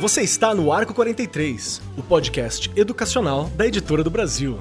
Você está no Arco 43, o podcast educacional da Editora do Brasil.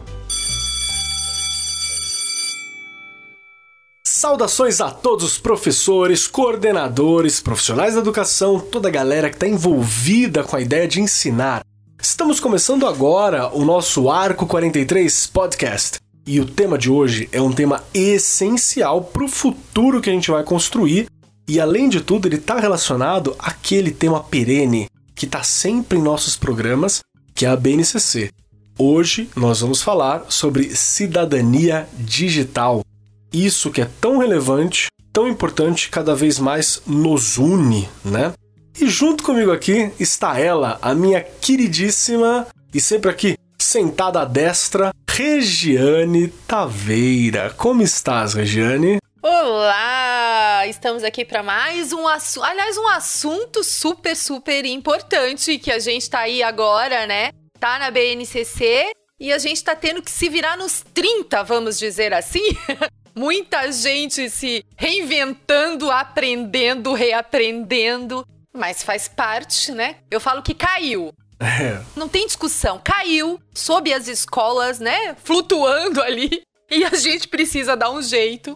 Saudações a todos os professores, coordenadores, profissionais da educação, toda a galera que está envolvida com a ideia de ensinar. Estamos começando agora o nosso Arco 43 Podcast. E o tema de hoje é um tema essencial para o futuro que a gente vai construir. E além de tudo, ele está relacionado àquele tema perene que está sempre em nossos programas, que é a BNCC. Hoje nós vamos falar sobre cidadania digital. Isso que é tão relevante, tão importante, cada vez mais nos une, né? E junto comigo aqui está ela, a minha queridíssima e sempre aqui sentada à destra, Regiane Taveira. Como estás, Regiane? Olá! Estamos aqui para mais um assunto, aliás, um assunto super, super importante que a gente tá aí agora, né? Tá na BNCC e a gente tá tendo que se virar nos 30, vamos dizer assim. Muita gente se reinventando, aprendendo, reaprendendo, mas faz parte, né? Eu falo que caiu. É. Não tem discussão, caiu sob as escolas, né? Flutuando ali. E a gente precisa dar um jeito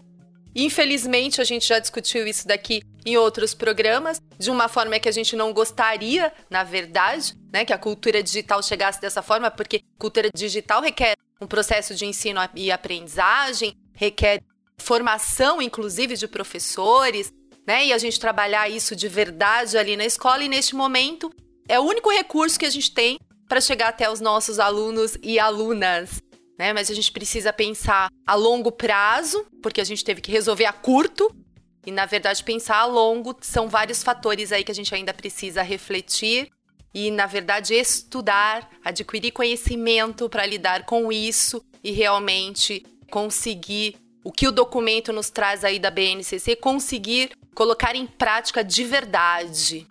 Infelizmente, a gente já discutiu isso daqui em outros programas, de uma forma que a gente não gostaria, na verdade, né, que a cultura digital chegasse dessa forma, porque cultura digital requer um processo de ensino e aprendizagem, requer formação, inclusive, de professores, né, e a gente trabalhar isso de verdade ali na escola, e neste momento é o único recurso que a gente tem para chegar até os nossos alunos e alunas né? Mas a gente precisa pensar a longo prazo, porque a gente teve que resolver a curto. E na verdade, pensar a longo são vários fatores aí que a gente ainda precisa refletir e, na verdade, estudar, adquirir conhecimento para lidar com isso e realmente conseguir o que o documento nos traz aí da BNCC, conseguir colocar em prática de verdade.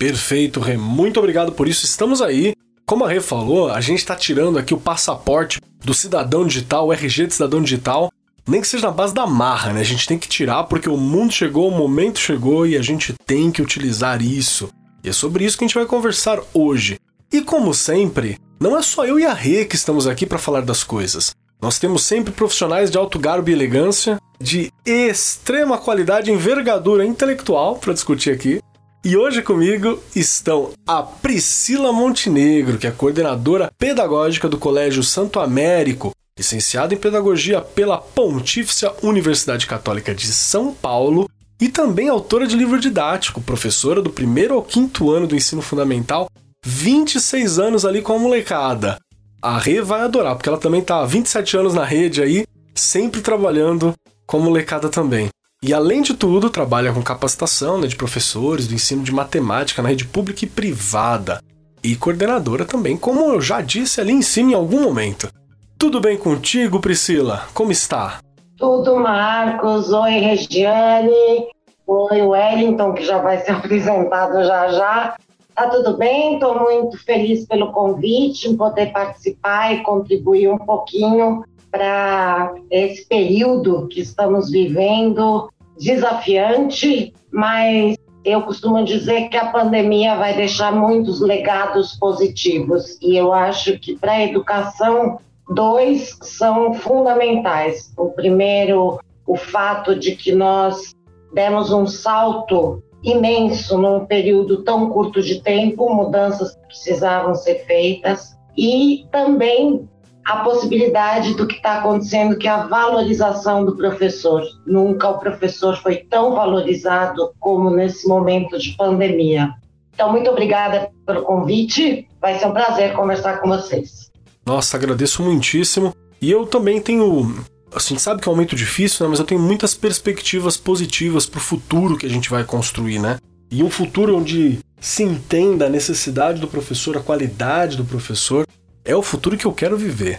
Perfeito, Rê. Muito obrigado por isso. Estamos aí. Como a Rê falou, a gente está tirando aqui o passaporte do cidadão digital, o RG de cidadão digital, nem que seja na base da marra, né? A gente tem que tirar porque o mundo chegou, o momento chegou e a gente tem que utilizar isso. E é sobre isso que a gente vai conversar hoje. E como sempre, não é só eu e a Rê que estamos aqui para falar das coisas. Nós temos sempre profissionais de alto garbo e elegância, de extrema qualidade envergadura intelectual para discutir aqui. E hoje comigo estão a Priscila Montenegro, que é coordenadora pedagógica do Colégio Santo Américo, licenciada em pedagogia pela Pontífice Universidade Católica de São Paulo e também autora de livro didático, professora do primeiro ao quinto ano do ensino fundamental, 26 anos ali com a molecada. A Rê vai adorar, porque ela também está há 27 anos na rede aí, sempre trabalhando com a molecada também. E além de tudo, trabalha com capacitação né, de professores do ensino de matemática na rede pública e privada. E coordenadora também, como eu já disse ali em cima em algum momento. Tudo bem contigo, Priscila? Como está? Tudo, Marcos. Oi, Regiane. Oi, Wellington, que já vai ser apresentado já já. Tá tudo bem? Estou muito feliz pelo convite, em poder participar e contribuir um pouquinho para esse período que estamos vivendo desafiante, mas eu costumo dizer que a pandemia vai deixar muitos legados positivos e eu acho que para a educação dois são fundamentais. O primeiro, o fato de que nós demos um salto imenso num período tão curto de tempo, mudanças que precisavam ser feitas e também a possibilidade do que está acontecendo, que é a valorização do professor. Nunca o professor foi tão valorizado como nesse momento de pandemia. Então, muito obrigada pelo convite. Vai ser um prazer conversar com vocês. Nossa, agradeço muitíssimo. E eu também tenho. Assim, sabe que é um momento difícil, né? Mas eu tenho muitas perspectivas positivas para o futuro que a gente vai construir, né? E um futuro onde se entenda a necessidade do professor, a qualidade do professor, é o futuro que eu quero viver.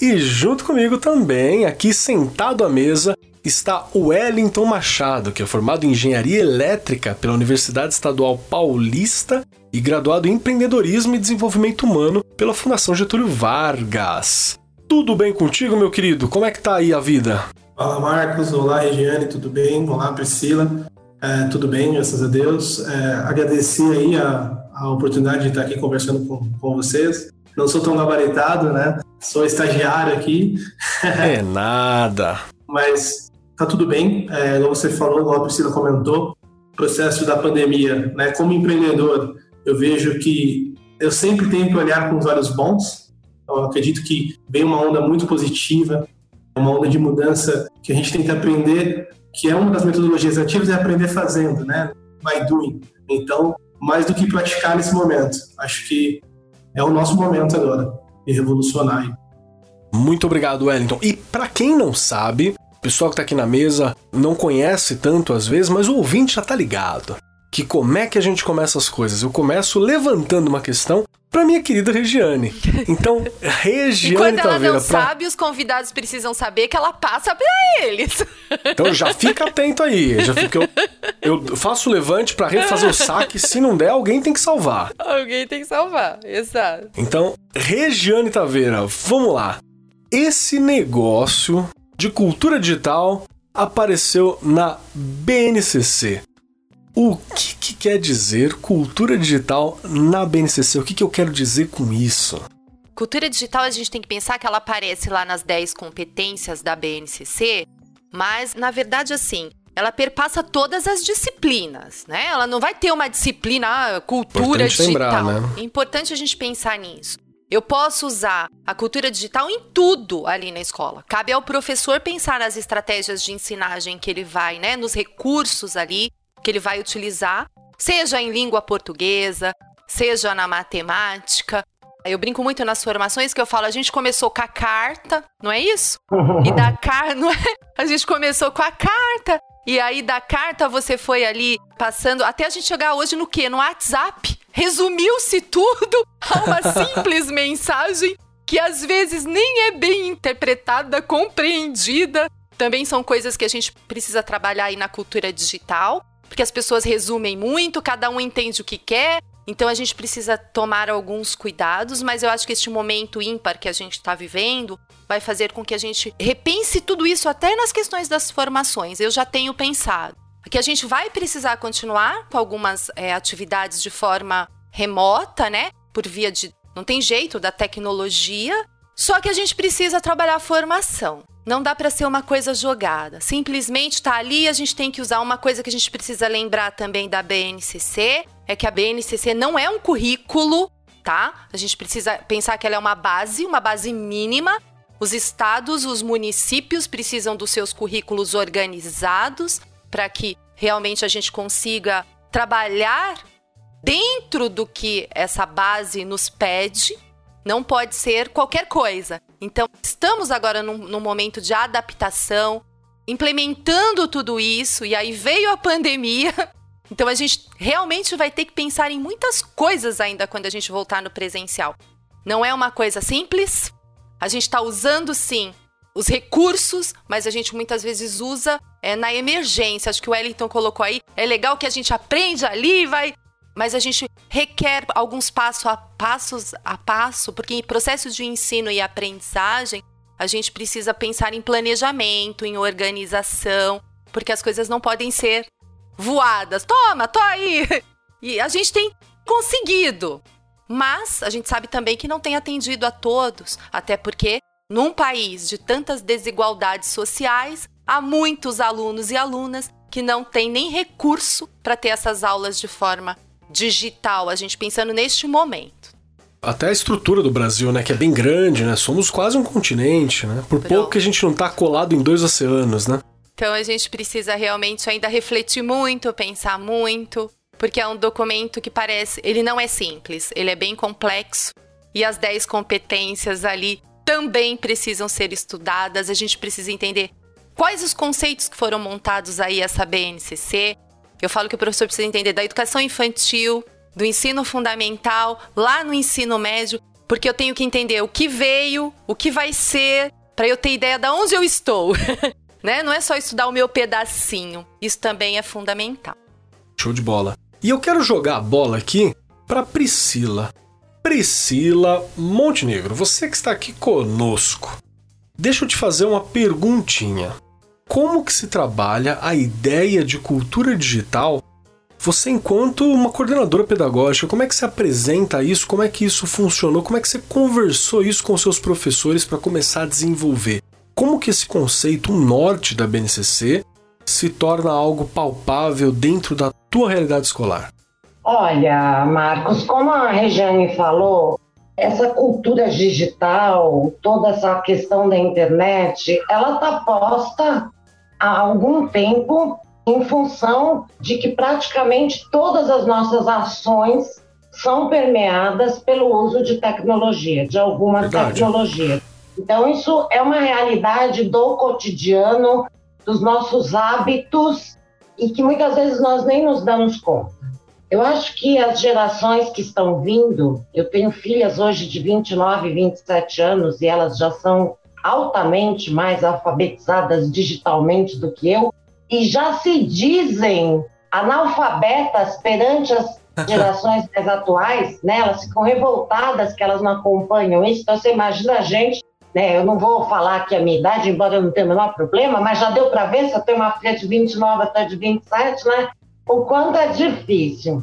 E junto comigo também, aqui sentado à mesa, está o Wellington Machado, que é formado em Engenharia Elétrica pela Universidade Estadual Paulista e graduado em Empreendedorismo e Desenvolvimento Humano pela Fundação Getúlio Vargas. Tudo bem contigo, meu querido? Como é que tá aí a vida? Olá, Marcos. Olá, Regiane, tudo bem? Olá, Priscila. É, tudo bem, graças a Deus. É, agradecer aí a, a oportunidade de estar aqui conversando com, com vocês. Não sou tão gabaritado, né? Sou estagiário aqui. É nada. Mas tá tudo bem. É, como você falou, como a Priscila comentou, processo da pandemia, né? Como empreendedor, eu vejo que eu sempre tenho que olhar com os olhos bons. Eu acredito que vem uma onda muito positiva uma onda de mudança que a gente tem que aprender, que é uma das metodologias ativas, é aprender fazendo, né? By doing. Então, mais do que praticar nesse momento. Acho que é o nosso momento agora de revolucionar. Muito obrigado, Wellington. E para quem não sabe, o pessoal que está aqui na mesa não conhece tanto às vezes, mas o ouvinte já tá ligado. Que como é que a gente começa as coisas? Eu começo levantando uma questão para minha querida Regiane. Então, Regiane E quando ela Taveira, não pra- sabe, os convidados precisam saber que ela passa pra eles. Então já fica atento aí. Já fica, eu, eu faço o levante para refazer o saque. Se não der, alguém tem que salvar. Alguém tem que salvar, exato. Então, Regiane Taveira, vamos lá. Esse negócio de cultura digital apareceu na BNCC. O que, que quer dizer cultura digital na BNCC? O que, que eu quero dizer com isso? Cultura digital, a gente tem que pensar que ela aparece lá nas 10 competências da BNCC, mas na verdade, assim, ela perpassa todas as disciplinas, né? Ela não vai ter uma disciplina, ah, cultura Importante lembrar, digital. né? É importante a gente pensar nisso. Eu posso usar a cultura digital em tudo ali na escola. Cabe ao professor pensar nas estratégias de ensinagem que ele vai, né? Nos recursos ali que ele vai utilizar, seja em língua portuguesa, seja na matemática. Eu brinco muito nas formações que eu falo, a gente começou com a carta, não é isso? E da carta, não é? A gente começou com a carta. E aí da carta você foi ali passando até a gente chegar hoje no quê? No WhatsApp. Resumiu-se tudo a uma simples mensagem que às vezes nem é bem interpretada, compreendida. Também são coisas que a gente precisa trabalhar aí na cultura digital, porque as pessoas resumem muito, cada um entende o que quer. Então a gente precisa tomar alguns cuidados, mas eu acho que este momento ímpar que a gente está vivendo vai fazer com que a gente repense tudo isso até nas questões das formações. Eu já tenho pensado que a gente vai precisar continuar com algumas é, atividades de forma remota, né? Por via de. Não tem jeito da tecnologia. Só que a gente precisa trabalhar a formação. Não dá para ser uma coisa jogada. Simplesmente tá ali, a gente tem que usar uma coisa que a gente precisa lembrar também da BNCC, é que a BNCC não é um currículo, tá? A gente precisa pensar que ela é uma base, uma base mínima. Os estados, os municípios precisam dos seus currículos organizados para que realmente a gente consiga trabalhar dentro do que essa base nos pede. Não pode ser qualquer coisa. Então, estamos agora num, num momento de adaptação, implementando tudo isso, e aí veio a pandemia. Então, a gente realmente vai ter que pensar em muitas coisas ainda quando a gente voltar no presencial. Não é uma coisa simples. A gente está usando, sim, os recursos, mas a gente muitas vezes usa é, na emergência. Acho que o Wellington colocou aí. É legal que a gente aprende ali vai mas a gente requer alguns passo a passos a passo, porque em processos de ensino e aprendizagem, a gente precisa pensar em planejamento, em organização, porque as coisas não podem ser voadas. Toma, tô aí. E a gente tem conseguido. Mas a gente sabe também que não tem atendido a todos, até porque num país de tantas desigualdades sociais, há muitos alunos e alunas que não têm nem recurso para ter essas aulas de forma digital, a gente pensando neste momento. Até a estrutura do Brasil, né, que é bem grande, né? Somos quase um continente, né? Por Pronto. pouco que a gente não tá colado em dois oceanos, né? Então a gente precisa realmente ainda refletir muito, pensar muito, porque é um documento que parece, ele não é simples, ele é bem complexo e as 10 competências ali também precisam ser estudadas. A gente precisa entender quais os conceitos que foram montados aí essa BNCC. Eu falo que o professor precisa entender da educação infantil, do ensino fundamental, lá no ensino médio, porque eu tenho que entender o que veio, o que vai ser, para eu ter ideia de onde eu estou. né? Não é só estudar o meu pedacinho. Isso também é fundamental. Show de bola. E eu quero jogar a bola aqui para Priscila. Priscila Montenegro, você que está aqui conosco. Deixa eu te fazer uma perguntinha. Como que se trabalha a ideia de cultura digital você, enquanto uma coordenadora pedagógica, como é que você apresenta isso? Como é que isso funcionou? Como é que você conversou isso com seus professores para começar a desenvolver? Como que esse conceito, um norte da BNCC, se torna algo palpável dentro da tua realidade escolar? Olha, Marcos, como a Regiane falou, essa cultura digital, toda essa questão da internet, ela está posta há algum tempo em função de que praticamente todas as nossas ações são permeadas pelo uso de tecnologia, de alguma Verdade. tecnologia. Então, isso é uma realidade do cotidiano, dos nossos hábitos, e que muitas vezes nós nem nos damos conta. Eu acho que as gerações que estão vindo, eu tenho filhas hoje de 29, 27 anos, e elas já são altamente mais alfabetizadas digitalmente do que eu, e já se dizem analfabetas perante as gerações mais atuais, né? Elas ficam revoltadas que elas não acompanham isso. Então você imagina a gente, né? Eu não vou falar aqui a minha idade, embora eu não tenha o menor problema, mas já deu para ver se eu tenho uma filha de 29 até de 27, né? O quanto é difícil.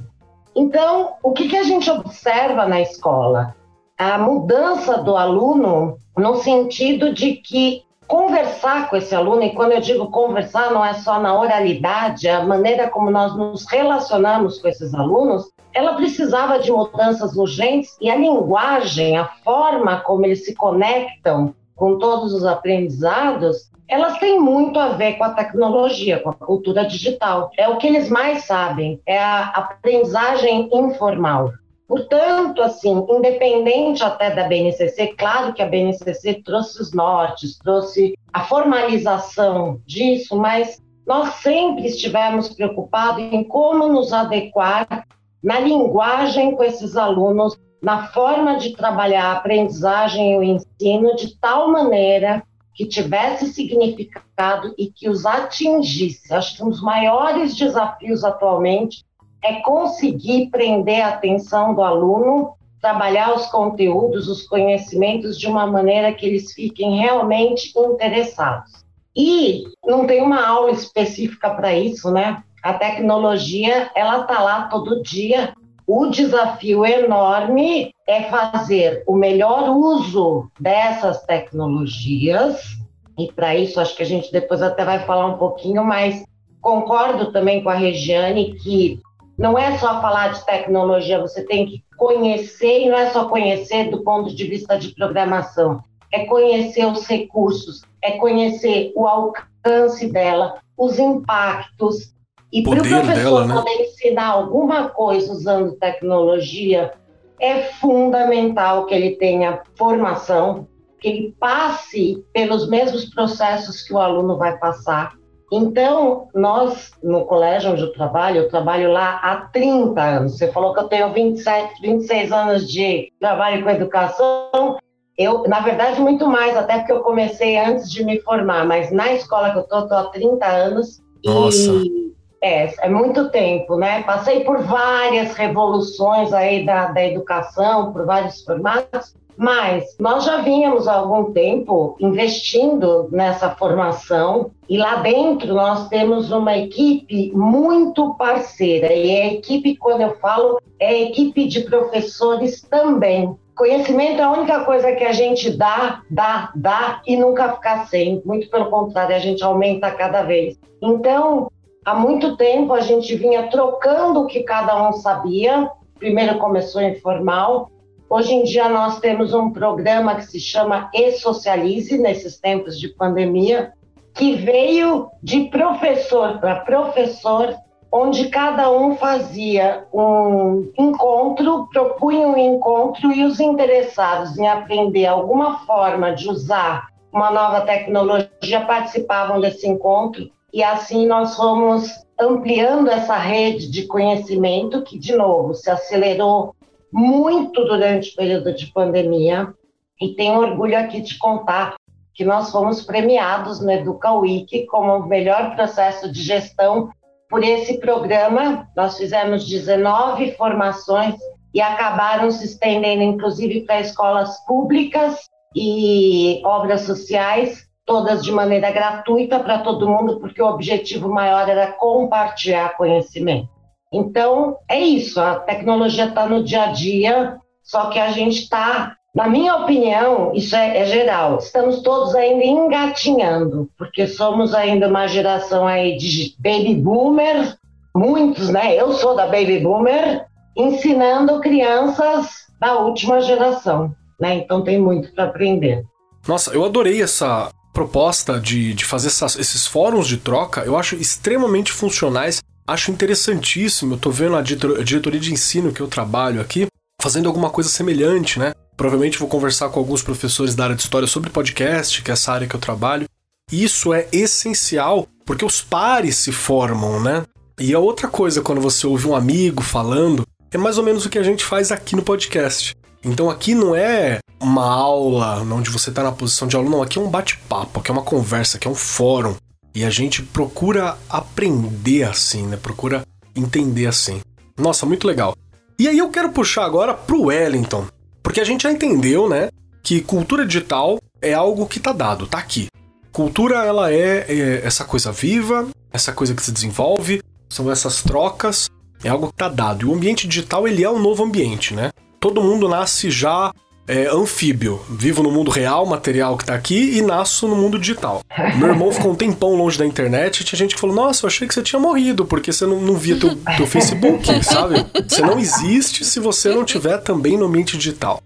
Então, o que, que a gente observa na escola? A mudança do aluno no sentido de que conversar com esse aluno, e quando eu digo conversar, não é só na oralidade, a maneira como nós nos relacionamos com esses alunos, ela precisava de mudanças urgentes e a linguagem, a forma como eles se conectam com todos os aprendizados, elas têm muito a ver com a tecnologia, com a cultura digital. É o que eles mais sabem, é a aprendizagem informal. Portanto, assim, independente até da BNCC, claro que a BNCC trouxe os nortes, trouxe a formalização disso, mas nós sempre estivemos preocupados em como nos adequar na linguagem com esses alunos, na forma de trabalhar a aprendizagem e o ensino de tal maneira que tivesse significado e que os atingisse. Acho que um dos maiores desafios atualmente é conseguir prender a atenção do aluno, trabalhar os conteúdos, os conhecimentos de uma maneira que eles fiquem realmente interessados. E não tem uma aula específica para isso, né? A tecnologia, ela tá lá todo dia. O desafio enorme é fazer o melhor uso dessas tecnologias. E para isso, acho que a gente depois até vai falar um pouquinho, mas concordo também com a Regiane que não é só falar de tecnologia, você tem que conhecer, e não é só conhecer do ponto de vista de programação, é conhecer os recursos, é conhecer o alcance dela, os impactos. E para o professor dela, né? poder ensinar alguma coisa usando tecnologia, é fundamental que ele tenha formação, que ele passe pelos mesmos processos que o aluno vai passar então, nós, no colégio onde eu trabalho, eu trabalho lá há 30 anos. Você falou que eu tenho 27, 26 anos de trabalho com educação. Eu, na verdade, muito mais, até porque eu comecei antes de me formar, mas na escola que eu tô, tô há 30 anos. Nossa. E é, é muito tempo, né? Passei por várias revoluções aí da, da educação, por vários formatos, mas nós já vínhamos há algum tempo investindo nessa formação e lá dentro nós temos uma equipe muito parceira. E a equipe, quando eu falo, é a equipe de professores também. Conhecimento é a única coisa que a gente dá, dá, dá e nunca ficar sem. Muito pelo contrário, a gente aumenta cada vez. Então, há muito tempo a gente vinha trocando o que cada um sabia. Primeiro começou informal, Hoje em dia nós temos um programa que se chama E-Socialize, nesses tempos de pandemia, que veio de professor para professor, onde cada um fazia um encontro, propunha um encontro e os interessados em aprender alguma forma de usar uma nova tecnologia participavam desse encontro e assim nós fomos ampliando essa rede de conhecimento que, de novo, se acelerou muito durante o período de pandemia e tenho orgulho aqui de contar que nós fomos premiados no Educa Week como o melhor processo de gestão por esse programa. Nós fizemos 19 formações e acabaram se estendendo inclusive para escolas públicas e obras sociais todas de maneira gratuita para todo mundo, porque o objetivo maior era compartilhar conhecimento. Então, é isso, a tecnologia está no dia a dia, só que a gente está, na minha opinião, isso é, é, geral, estamos todos ainda engatinhando, porque somos ainda uma geração aí de baby boomer, muitos, né? Eu sou da baby boomer, ensinando crianças da última geração, né? Então tem muito para aprender. Nossa, eu adorei essa proposta de, de fazer essas, esses fóruns de troca, eu acho extremamente funcionais, acho interessantíssimo. Eu tô vendo a diretoria de ensino que eu trabalho aqui fazendo alguma coisa semelhante, né? Provavelmente vou conversar com alguns professores da área de história sobre podcast, que é essa área que eu trabalho. Isso é essencial porque os pares se formam, né? E a outra coisa, quando você ouve um amigo falando, é mais ou menos o que a gente faz aqui no podcast. Então aqui não é uma aula onde você está na posição de aluno, não, aqui é um bate-papo, aqui é uma conversa, aqui é um fórum. E a gente procura aprender assim, né? Procura entender assim. Nossa, muito legal. E aí eu quero puxar agora pro Wellington, porque a gente já entendeu, né, que cultura digital é algo que tá dado, tá aqui. Cultura ela é, é essa coisa viva, essa coisa que se desenvolve, são essas trocas, é algo que tá dado. E o ambiente digital ele é um novo ambiente, né? Todo mundo nasce já é, anfíbio. Vivo no mundo real, material que tá aqui, e nasço no mundo digital. Meu irmão ficou um tempão longe da internet e tinha gente que falou: Nossa, eu achei que você tinha morrido, porque você não, não via teu, teu Facebook, sabe? Você não existe se você não tiver também no ambiente digital.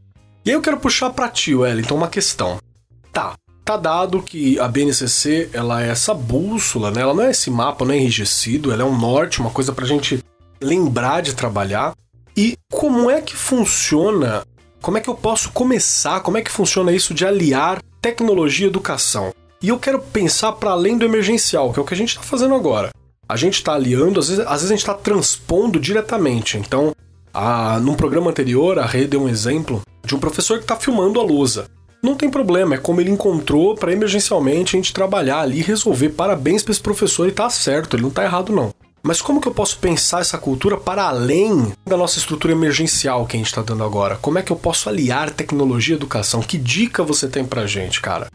E aí eu quero puxar pra ti, Wellington, uma questão. Tá, tá dado que a BNCC ela é essa bússola, né? Ela não é esse mapa, não é enrijecido, ela é um norte, uma coisa pra gente lembrar de trabalhar. E como é que funciona como é que eu posso começar? Como é que funciona isso de aliar tecnologia e educação? E eu quero pensar para além do emergencial, que é o que a gente está fazendo agora. A gente está aliando, às vezes, às vezes a gente está transpondo diretamente. Então, a, num programa anterior, a Rê deu um exemplo de um professor que está filmando a lousa. Não tem problema, é como ele encontrou para emergencialmente a gente trabalhar ali e resolver. Parabéns para esse professor e tá certo, ele não tá errado não. Mas como que eu posso pensar essa cultura para além da nossa estrutura emergencial que a gente está dando agora? Como é que eu posso aliar tecnologia e educação? Que dica você tem para gente, cara?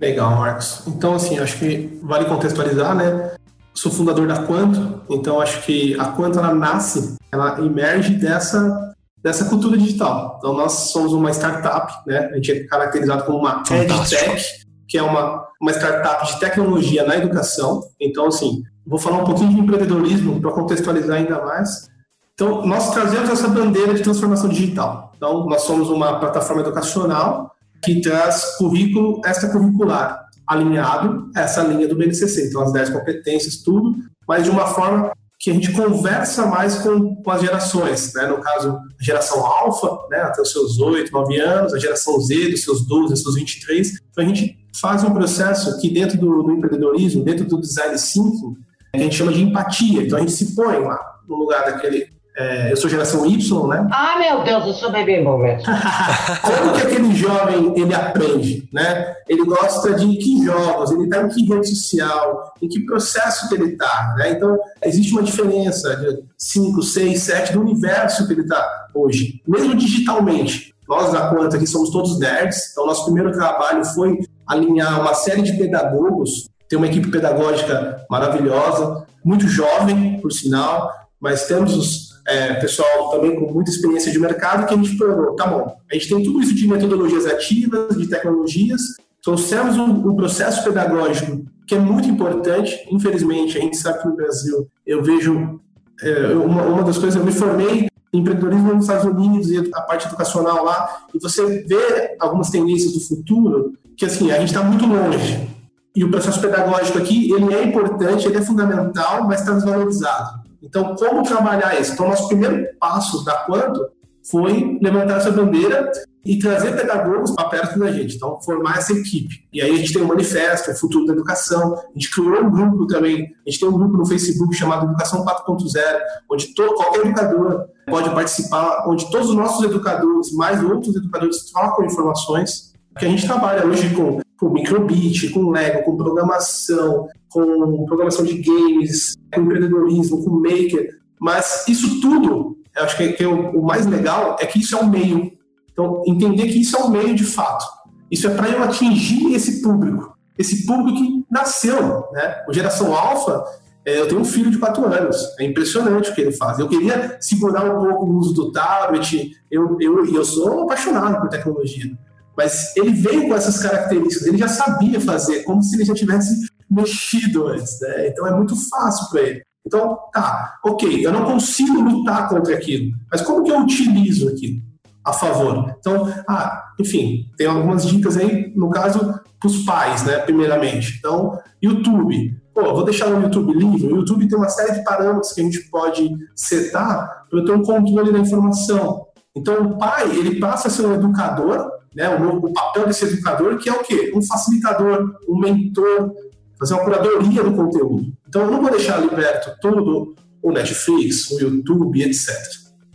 Legal, Marcos. Então, assim, acho que vale contextualizar, né? Sou fundador da Quanto, então acho que a Quanto ela nasce, ela emerge dessa dessa cultura digital. Então, nós somos uma startup, né? A gente é caracterizado como uma EdTech, que é uma, uma startup de tecnologia na educação. Então, assim, Vou falar um pouquinho de empreendedorismo para contextualizar ainda mais. Então, nós trazemos essa bandeira de transformação digital. Então, nós somos uma plataforma educacional que traz currículo extracurricular alinhado a essa linha do BNCC. Então, as 10 competências, tudo, mas de uma forma que a gente conversa mais com, com as gerações, né? no caso, a geração alfa, né? até os seus 8, 9 anos, a geração Z, dos seus 12, dos seus 23. Então, a gente faz um processo que dentro do, do empreendedorismo, dentro do design thinking, a gente chama de empatia. Então a gente se põe lá no lugar daquele. É, eu sou geração Y, né? Ah, meu Deus, eu sou baby boomer. Como que aquele jovem ele aprende, né? Ele gosta de que jogos, ele está em que rede social, em que processo que ele está, né? Então existe uma diferença de 5, 6, 7 do universo que ele está hoje, mesmo digitalmente. Nós da Quanta aqui somos todos nerds, então nosso primeiro trabalho foi alinhar uma série de pedagogos tem uma equipe pedagógica maravilhosa, muito jovem, por sinal, mas temos os, é, pessoal também com muita experiência de mercado que a gente falou, tá bom, a gente tem tudo isso de metodologias ativas, de tecnologias, trouxemos um, um processo pedagógico que é muito importante, infelizmente, a gente sabe que no Brasil, eu vejo é, uma, uma das coisas, eu me formei em empreendedorismo nos Estados Unidos e a parte educacional lá, e você vê algumas tendências do futuro que, assim, a gente está muito longe e o processo pedagógico aqui, ele é importante, ele é fundamental, mas está desvalorizado. Então, como trabalhar isso? Então, nosso primeiro passo da Quanto foi levantar essa bandeira e trazer pedagogos para perto da gente, então formar essa equipe. E aí a gente tem um manifesto, o Futuro da Educação, a gente criou um grupo também, a gente tem um grupo no Facebook chamado Educação 4.0, onde todo, qualquer educador pode participar, onde todos os nossos educadores, mais outros educadores, trocam informações, que a gente trabalha hoje com com microbit, com Lego, com programação, com programação de games, com empreendedorismo, com maker. Mas isso tudo, eu acho que, que é o, o, mais legal é que isso é um meio. Então, entender que isso é um meio de fato. Isso é para eu atingir esse público. esse público que nasceu, né? O Geração Alfa, é, eu tenho um filho de 4 anos, é impressionante o que ele faz. Eu queria segurar um pouco o uso do tablet, eu, eu, eu sou apaixonado por tecnologia, mas ele veio com essas características, ele já sabia fazer, como se ele já tivesse mexido antes, né? Então é muito fácil para ele. Então, tá, ok, eu não consigo lutar contra aquilo, mas como que eu utilizo aquilo a favor? Então, ah, enfim, tem algumas dicas aí, no caso, para os pais, né, primeiramente. Então, YouTube. Pô, vou deixar no YouTube livre. O YouTube tem uma série de parâmetros que a gente pode setar para eu ter um controle da informação. Então, o pai, ele passa a ser um educador, né, o, o papel desse educador, que é o quê? Um facilitador, um mentor, fazer uma curadoria do conteúdo. Então, eu não vou deixar liberto todo o Netflix, o YouTube, etc.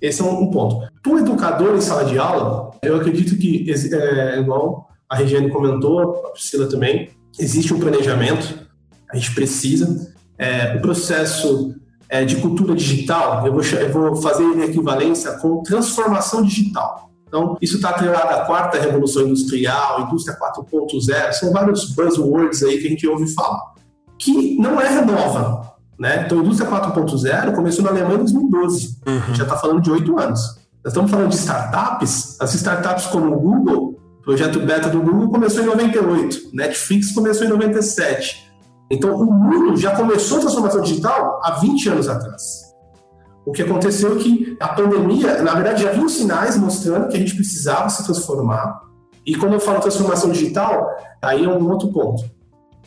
Esse é um, ponto. Para o educador em sala de aula, eu acredito que, é, igual a Regiane comentou, a Priscila também, existe um planejamento, a gente precisa. É, o processo é, de cultura digital, eu vou, eu vou fazer equivalência com transformação digital. Então, isso está atrelado à quarta revolução industrial, indústria 4.0, são vários buzzwords aí que a gente ouve falar, que não é nova. Né? Então, a indústria 4.0 começou na Alemanha em 2012, uhum. já está falando de oito anos. Nós estamos falando de startups, as startups como o Google, o projeto beta do Google começou em 98, Netflix começou em 97. Então, o mundo já começou a transformação digital há 20 anos atrás. O que aconteceu é que a pandemia, na verdade, já vinham sinais mostrando que a gente precisava se transformar. E quando eu falo transformação digital, aí é um outro ponto.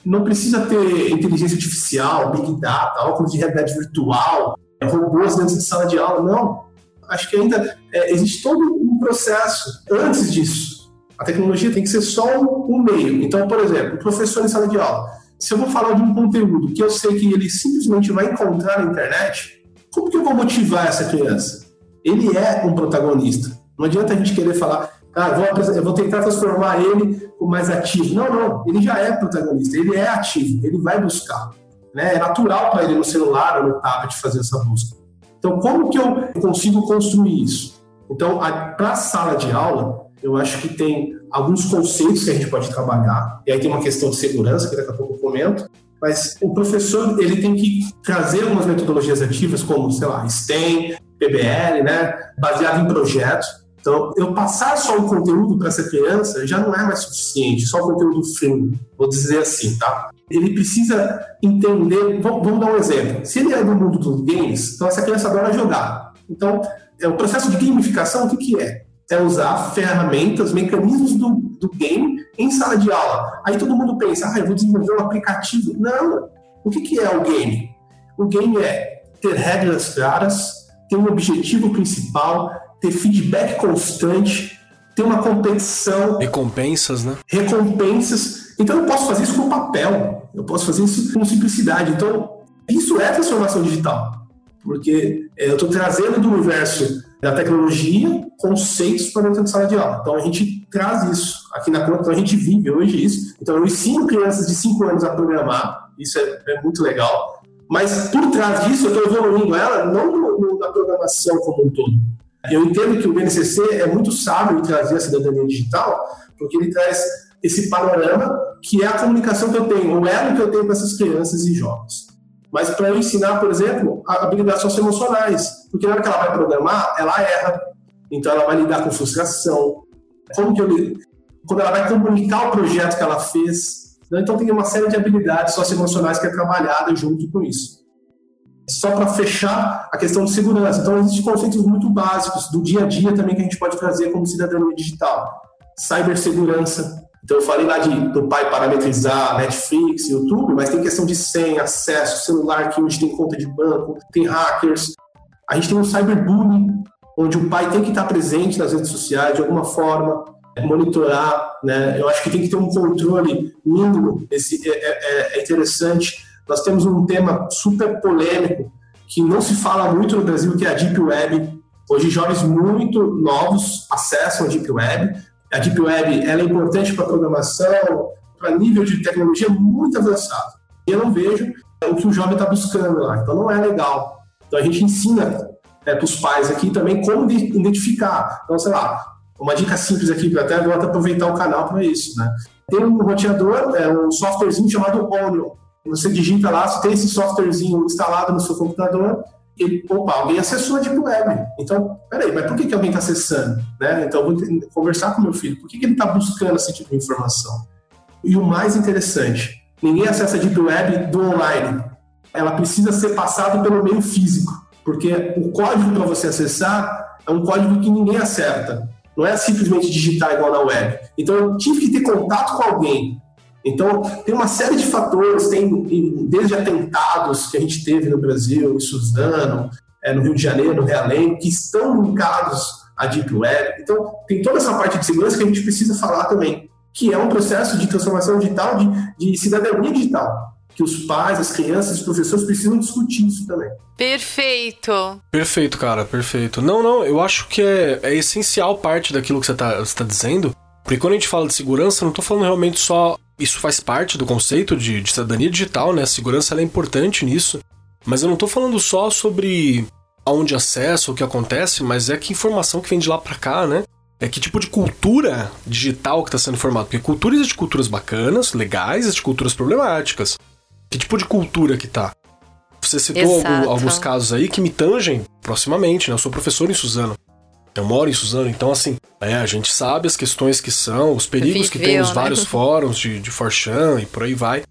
Não precisa ter inteligência artificial, big data, óculos de realidade virtual, robôs dentro de sala de aula, não. Acho que ainda é, existe todo um processo antes disso. A tecnologia tem que ser só um meio. Então, por exemplo, o professor em sala de aula, se eu vou falar de um conteúdo que eu sei que ele simplesmente vai encontrar na internet, como que eu vou motivar essa criança? Ele é um protagonista. Não adianta a gente querer falar, ah, vou, eu vou tentar transformar ele o mais ativo. Não, não. Ele já é protagonista. Ele é ativo. Ele vai buscar. Né? É natural para ele no celular ou no tablet fazer essa busca. Então, como que eu consigo construir isso? Então, para a sala de aula, eu acho que tem alguns conceitos que a gente pode trabalhar. E aí tem uma questão de segurança, que daqui a pouco eu comento. Mas o professor ele tem que trazer algumas metodologias ativas, como, sei lá, STEM, PBL, né, baseado em projetos. Então, eu passar só o conteúdo para essa criança já não é mais suficiente, só o conteúdo frio, vou dizer assim, tá? Ele precisa entender. Vamos, dar um exemplo. Se ele é do mundo dos games, então essa criança adora jogar. Então, é o processo de gamificação, o que, que é? É usar ferramentas, mecanismos do, do game em sala de aula. Aí todo mundo pensa, ah, eu vou desenvolver um aplicativo. Não! O que, que é o game? O game é ter regras claras, ter um objetivo principal, ter feedback constante, ter uma competição. Recompensas, né? Recompensas. Então eu posso fazer isso com papel, eu posso fazer isso com simplicidade. Então, isso é transformação digital. Porque é, eu estou trazendo do universo da tecnologia conceitos para dentro da sala de aula. Então a gente traz isso aqui na conta, então a gente vive hoje isso. Então eu ensino crianças de 5 anos a programar, isso é, é, muito legal. Mas por trás disso eu estou evoluindo ela não na programação como um todo. Eu entendo que o BNCC é muito sábio em trazer a cidadania digital, porque ele traz esse panorama que é a comunicação que eu tenho, o elo que eu tenho com essas crianças e jovens mas para eu ensinar, por exemplo, habilidades socioemocionais. Porque na hora que ela vai programar, ela erra. Então ela vai lidar com frustração. Como que eu quando ela vai comunicar o projeto que ela fez. Né? Então tem uma série de habilidades socioemocionais que é trabalhada junto com isso. Só para fechar a questão de segurança. Então existem conceitos muito básicos do dia a dia também que a gente pode trazer como cidadania digital. Cibersegurança, então eu falei lá de, do pai parametrizar Netflix, YouTube, mas tem questão de senha, acesso, celular que hoje tem conta de banco, tem hackers. A gente tem um cyberbullying, onde o pai tem que estar presente nas redes sociais de alguma forma, monitorar, né? Eu acho que tem que ter um controle mínimo. Esse é, é, é, é interessante. Nós temos um tema super polêmico que não se fala muito no Brasil, que é a Deep Web. Hoje jovens muito novos acessam a Deep Web, a Deep Web ela é importante para programação, para nível de tecnologia muito avançado. E eu não vejo o que o jovem está buscando lá. Então não é legal. Então a gente ensina é, para os pais aqui também como identificar. Então, sei lá, uma dica simples aqui, até vou até aproveitar o canal para isso, né? tem um roteador, é um softwarezinho chamado Onion. Você digita lá, se tem esse softwarezinho instalado no seu computador, e, opa, alguém acessou a Deep Web. Então, peraí, mas por que, que alguém está acessando? Né? Então, vou conversar com meu filho. Por que, que ele está buscando esse tipo de informação? E o mais interessante, ninguém acessa a Deep Web do online. Ela precisa ser passada pelo meio físico, porque o código para você acessar é um código que ninguém acerta. Não é simplesmente digitar igual na web. Então, eu tive que ter contato com alguém. Então, tem uma série de fatores, tem desde atentados que a gente teve no Brasil, em Suzano, é, no Rio de Janeiro, no Realengo, que estão linkados à Deep Web. Então, tem toda essa parte de segurança que a gente precisa falar também, que é um processo de transformação digital, de, de cidadania digital que os pais, as crianças, os professores precisam discutir isso também. Perfeito. Perfeito, cara, perfeito. Não, não, eu acho que é, é essencial parte daquilo que você está tá dizendo, porque quando a gente fala de segurança, não estou falando realmente só. Isso faz parte do conceito de, de cidadania digital, né? A segurança é importante nisso. Mas eu não estou falando só sobre aonde acesso, o que acontece, mas é que informação que vem de lá para cá, né? É que tipo de cultura digital que está sendo formada. Porque cultura existe culturas bacanas, legais, existe culturas problemáticas. Que tipo de cultura que tá? Você citou algum, alguns casos aí que me tangem proximamente, né? Eu sou professor em Suzano. Eu moro em Suzano, então assim, é, a gente sabe as questões que são, os perigos Viveu, que tem os né? vários fóruns de, de Forchan e por aí vai.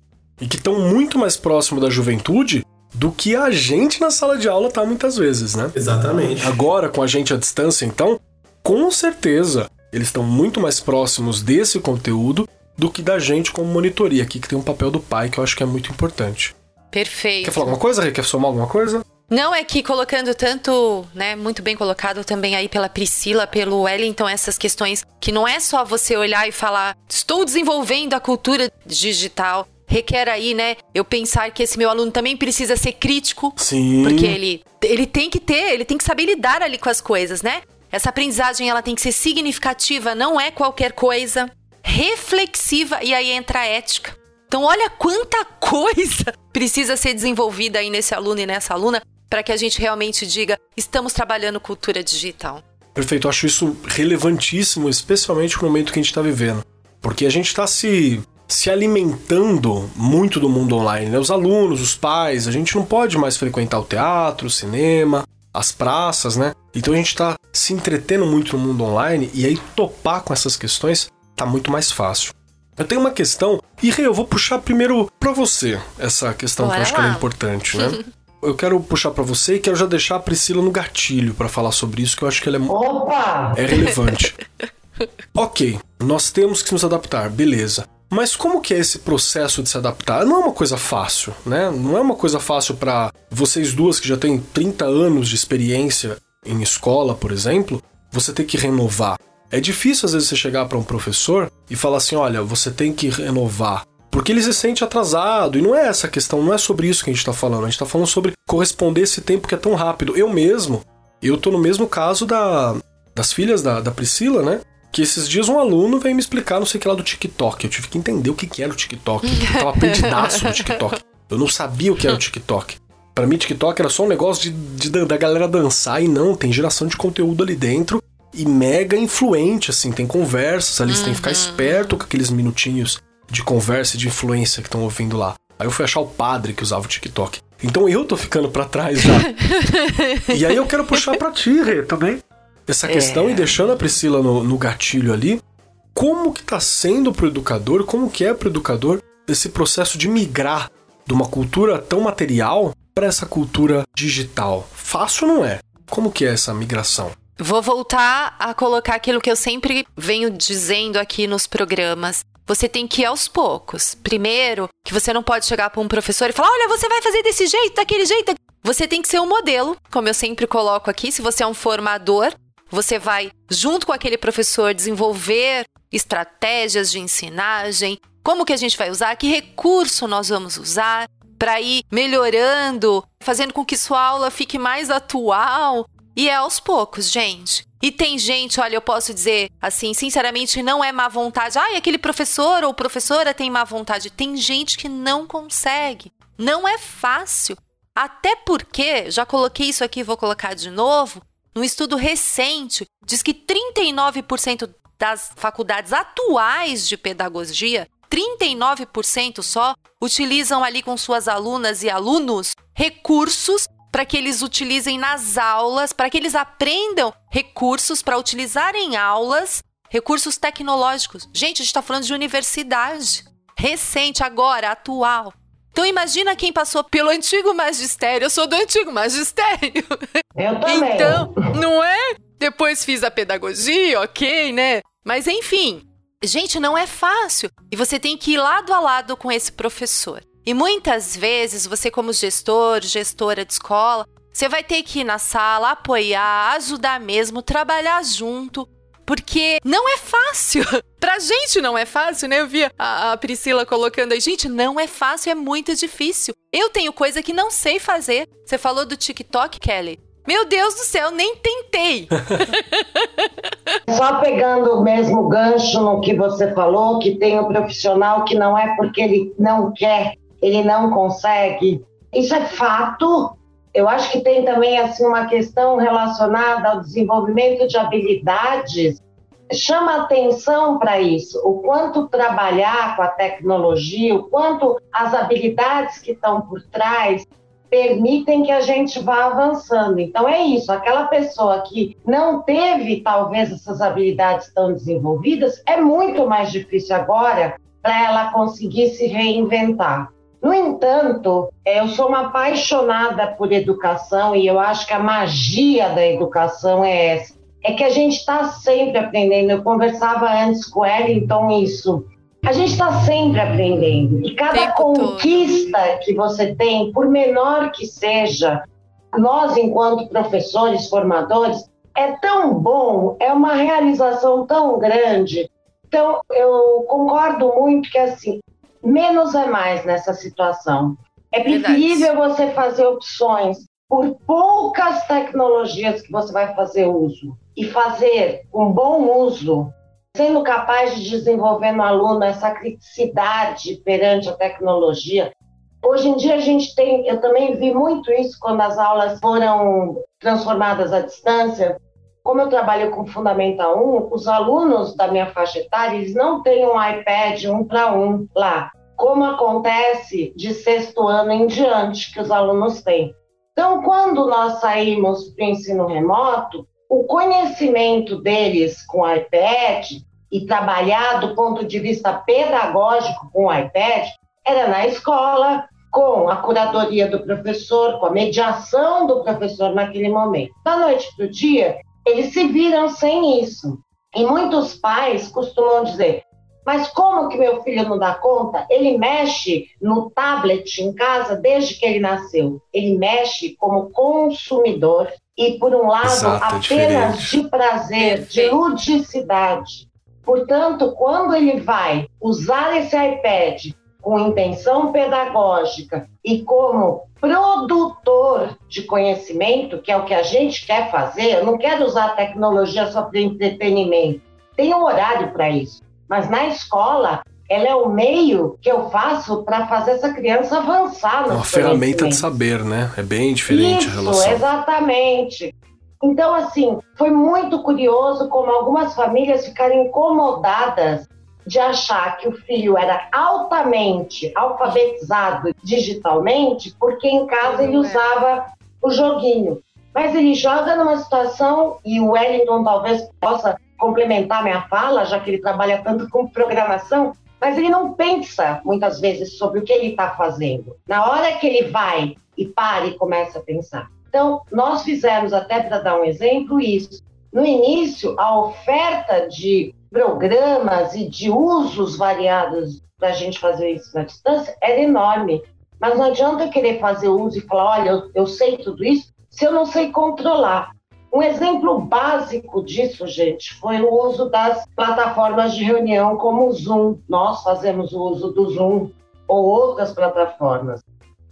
E que estão muito mais próximo da juventude do que a gente na sala de aula tá muitas vezes, né? Exatamente. Agora, com a gente à distância, então, com certeza, eles estão muito mais próximos desse conteúdo do que da gente como monitoria aqui, que tem um papel do pai que eu acho que é muito importante. Perfeito. Quer falar alguma coisa, Quer somar alguma coisa? Não, é que colocando tanto, né, muito bem colocado também aí pela Priscila, pelo Wellington, essas questões que não é só você olhar e falar, estou desenvolvendo a cultura digital, requer aí, né, eu pensar que esse meu aluno também precisa ser crítico. Sim. Porque ele, ele tem que ter, ele tem que saber lidar ali com as coisas, né? Essa aprendizagem, ela tem que ser significativa, não é qualquer coisa reflexiva e aí entra a ética. Então, olha quanta coisa precisa ser desenvolvida aí nesse aluno e nessa aluna para que a gente realmente diga: estamos trabalhando cultura digital. Perfeito, eu acho isso relevantíssimo, especialmente no momento que a gente está vivendo. Porque a gente está se, se alimentando muito do mundo online, né? Os alunos, os pais, a gente não pode mais frequentar o teatro, o cinema, as praças, né? Então a gente está se entretendo muito no mundo online e aí topar com essas questões tá muito mais fácil. Eu tenho uma questão, e Rei, eu vou puxar primeiro para você essa questão Bora que eu acho que é importante, né? eu quero puxar para você e quero já deixar a Priscila no gatilho para falar sobre isso, que eu acho que ela é, Opa! é relevante. ok, nós temos que nos adaptar, beleza. Mas como que é esse processo de se adaptar? Não é uma coisa fácil, né? Não é uma coisa fácil para vocês duas que já têm 30 anos de experiência em escola, por exemplo, você ter que renovar. É difícil às vezes você chegar para um professor e falar assim: olha, você tem que renovar. Porque ele se sente atrasado, e não é essa a questão, não é sobre isso que a gente está falando. A gente está falando sobre corresponder esse tempo que é tão rápido. Eu mesmo, eu tô no mesmo caso da, das filhas da, da Priscila, né? Que esses dias um aluno veio me explicar não sei o que lá do TikTok. Eu tive que entender o que, que era o TikTok. Eu tava perdidaço no TikTok. Eu não sabia o que era o TikTok. Para mim, TikTok era só um negócio de, de, da galera dançar e não, tem geração de conteúdo ali dentro e mega influente, assim, tem conversas ali, uhum. você tem que ficar uhum. esperto com aqueles minutinhos de conversa e de influência que estão ouvindo lá. Aí eu fui achar o padre que usava o TikTok. Então eu tô ficando para trás já. e aí eu quero puxar pra ti, Rê, também. Essa questão é. e deixando a Priscila no, no gatilho ali, como que tá sendo pro educador, como que é pro educador esse processo de migrar de uma cultura tão material para essa cultura digital? Fácil não é. Como que é essa migração? Vou voltar a colocar aquilo que eu sempre venho dizendo aqui nos programas. Você tem que ir aos poucos. Primeiro, que você não pode chegar para um professor e falar: olha, você vai fazer desse jeito, daquele jeito. Você tem que ser um modelo, como eu sempre coloco aqui. Se você é um formador, você vai, junto com aquele professor, desenvolver estratégias de ensinagem. Como que a gente vai usar? Que recurso nós vamos usar? Para ir melhorando, fazendo com que sua aula fique mais atual, e é aos poucos, gente. E tem gente, olha, eu posso dizer assim, sinceramente, não é má vontade. Ai, aquele professor ou professora tem má vontade. Tem gente que não consegue. Não é fácil. Até porque, já coloquei isso aqui, vou colocar de novo. Um estudo recente diz que 39% das faculdades atuais de pedagogia, 39% só utilizam ali com suas alunas e alunos recursos para que eles utilizem nas aulas, para que eles aprendam recursos para utilizar em aulas, recursos tecnológicos. Gente, a gente está falando de universidade recente, agora, atual. Então imagina quem passou pelo antigo magistério. Eu sou do antigo magistério. Eu também. Então, não é? Depois fiz a pedagogia, ok, né? Mas enfim, gente, não é fácil. E você tem que ir lado a lado com esse professor. E muitas vezes você, como gestor, gestora de escola, você vai ter que ir na sala, apoiar, ajudar mesmo, trabalhar junto, porque não é fácil. pra gente não é fácil, né? Eu vi a, a, Priscila colocando aí, gente, não é fácil, é muito difícil. Eu tenho coisa que não sei fazer. Você falou do TikTok, Kelly? Meu Deus do céu, nem tentei. Só pegando o mesmo gancho no que você falou, que tem um profissional que não é porque ele não quer, ele não consegue. Isso é fato. Eu acho que tem também assim uma questão relacionada ao desenvolvimento de habilidades. Chama atenção para isso, o quanto trabalhar com a tecnologia, o quanto as habilidades que estão por trás permitem que a gente vá avançando. Então é isso, aquela pessoa que não teve talvez essas habilidades tão desenvolvidas, é muito mais difícil agora para ela conseguir se reinventar. No entanto, eu sou uma apaixonada por educação e eu acho que a magia da educação é essa. É que a gente está sempre aprendendo. Eu conversava antes com o Wellington isso. A gente está sempre aprendendo. E cada conquista todo. que você tem, por menor que seja, nós, enquanto professores, formadores, é tão bom, é uma realização tão grande. Então, eu concordo muito que, assim, menos é mais nessa situação. É preferível Verdade. você fazer opções por poucas tecnologias que você vai fazer uso e fazer um bom uso sendo capaz de desenvolver no aluno essa criticidade perante a tecnologia. Hoje em dia a gente tem, eu também vi muito isso quando as aulas foram transformadas à distância. Como eu trabalho com Fundamental 1, os alunos da minha faixa etária, eles não têm um iPad um para um lá, como acontece de sexto ano em diante que os alunos têm. Então, quando nós saímos para o ensino remoto, o conhecimento deles com o iPad e trabalhar do ponto de vista pedagógico com o iPad era na escola, com a curadoria do professor, com a mediação do professor naquele momento. Da noite para o dia, eles se viram sem isso. E muitos pais costumam dizer: mas como que meu filho não dá conta? Ele mexe no tablet em casa desde que ele nasceu. Ele mexe como consumidor e, por um lado, Exato, é apenas é de prazer, de ludicidade. Portanto, quando ele vai usar esse iPad com intenção pedagógica e como produtor de conhecimento, que é o que a gente quer fazer, eu não quero usar a tecnologia só para entretenimento. Tem um horário para isso. Mas na escola, ela é o meio que eu faço para fazer essa criança avançar no É uma ferramenta de saber, né? É bem diferente Isso, a relação. exatamente. Então, assim, foi muito curioso como algumas famílias ficaram incomodadas de achar que o filho era altamente alfabetizado digitalmente, porque em casa ele é. usava o joguinho. Mas ele joga numa situação, e o Wellington talvez possa complementar minha fala, já que ele trabalha tanto com programação, mas ele não pensa muitas vezes sobre o que ele está fazendo. Na hora que ele vai e para e começa a pensar. Então, nós fizemos, até para dar um exemplo, isso. No início, a oferta de programas e de usos variados para a gente fazer isso na distância era enorme. Mas não adianta querer fazer uso e falar: olha, eu, eu sei tudo isso, se eu não sei controlar. Um exemplo básico disso, gente, foi o uso das plataformas de reunião como o Zoom. Nós fazemos o uso do Zoom ou outras plataformas.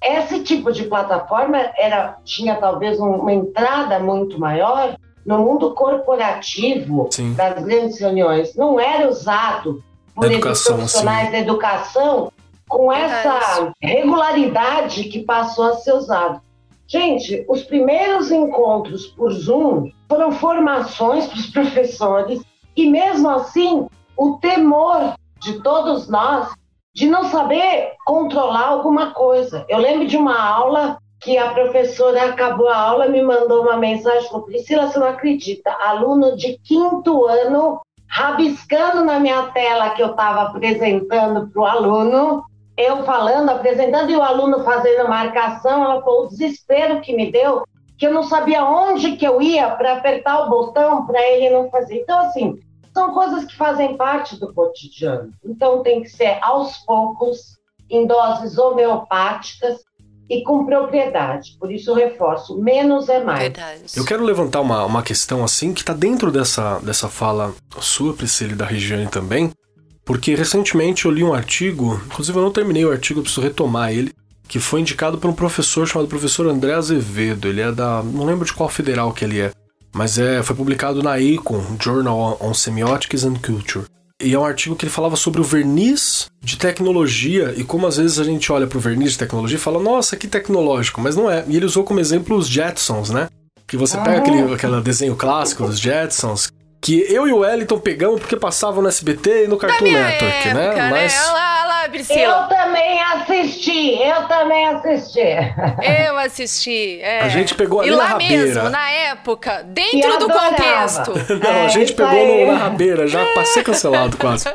Esse tipo de plataforma era, tinha talvez uma entrada muito maior no mundo corporativo Sim. das grandes reuniões. Não era usado por educação, profissionais sim. da educação com essa regularidade que passou a ser usado. Gente, os primeiros encontros por Zoom foram formações para os professores E mesmo assim, o temor de todos nós de não saber controlar alguma coisa. Eu lembro de uma aula que a professora acabou a aula me mandou uma mensagem falou, Priscila, você não acredita, aluno de quinto ano rabiscando na minha tela que eu estava apresentando para o aluno, eu falando, apresentando e o aluno fazendo marcação, ela falou o desespero que me deu, que eu não sabia onde que eu ia para apertar o botão para ele não fazer. Então, assim, são coisas que fazem parte do cotidiano. Então, tem que ser aos poucos, em doses homeopáticas, e com propriedade. Por isso eu reforço, menos é mais. Verdade. Eu quero levantar uma, uma questão assim que está dentro dessa, dessa fala sua, Priscila, e da Regiane também, porque recentemente eu li um artigo, inclusive eu não terminei o artigo, eu preciso retomar ele, que foi indicado por um professor chamado professor André Azevedo. Ele é da. não lembro de qual federal que ele é, mas é, foi publicado na ICON, Journal on Semiotics and Culture. E é um artigo que ele falava sobre o verniz de tecnologia e como às vezes a gente olha para o verniz de tecnologia e fala, nossa, que tecnológico, mas não é. E ele usou como exemplo os Jetsons, né? Que você pega aquele, aquele desenho clássico dos Jetsons, que eu e o Wellington pegamos porque passavam no SBT e no Cartoon Network, né? época, né? Mas... Né? Priscila. Eu também assisti, eu também assisti. Eu assisti. É. A gente pegou ali e na lá rabeira. mesmo, na época, dentro do contexto. Não, é, a gente pegou no, na rabeira, já passei cancelado quase.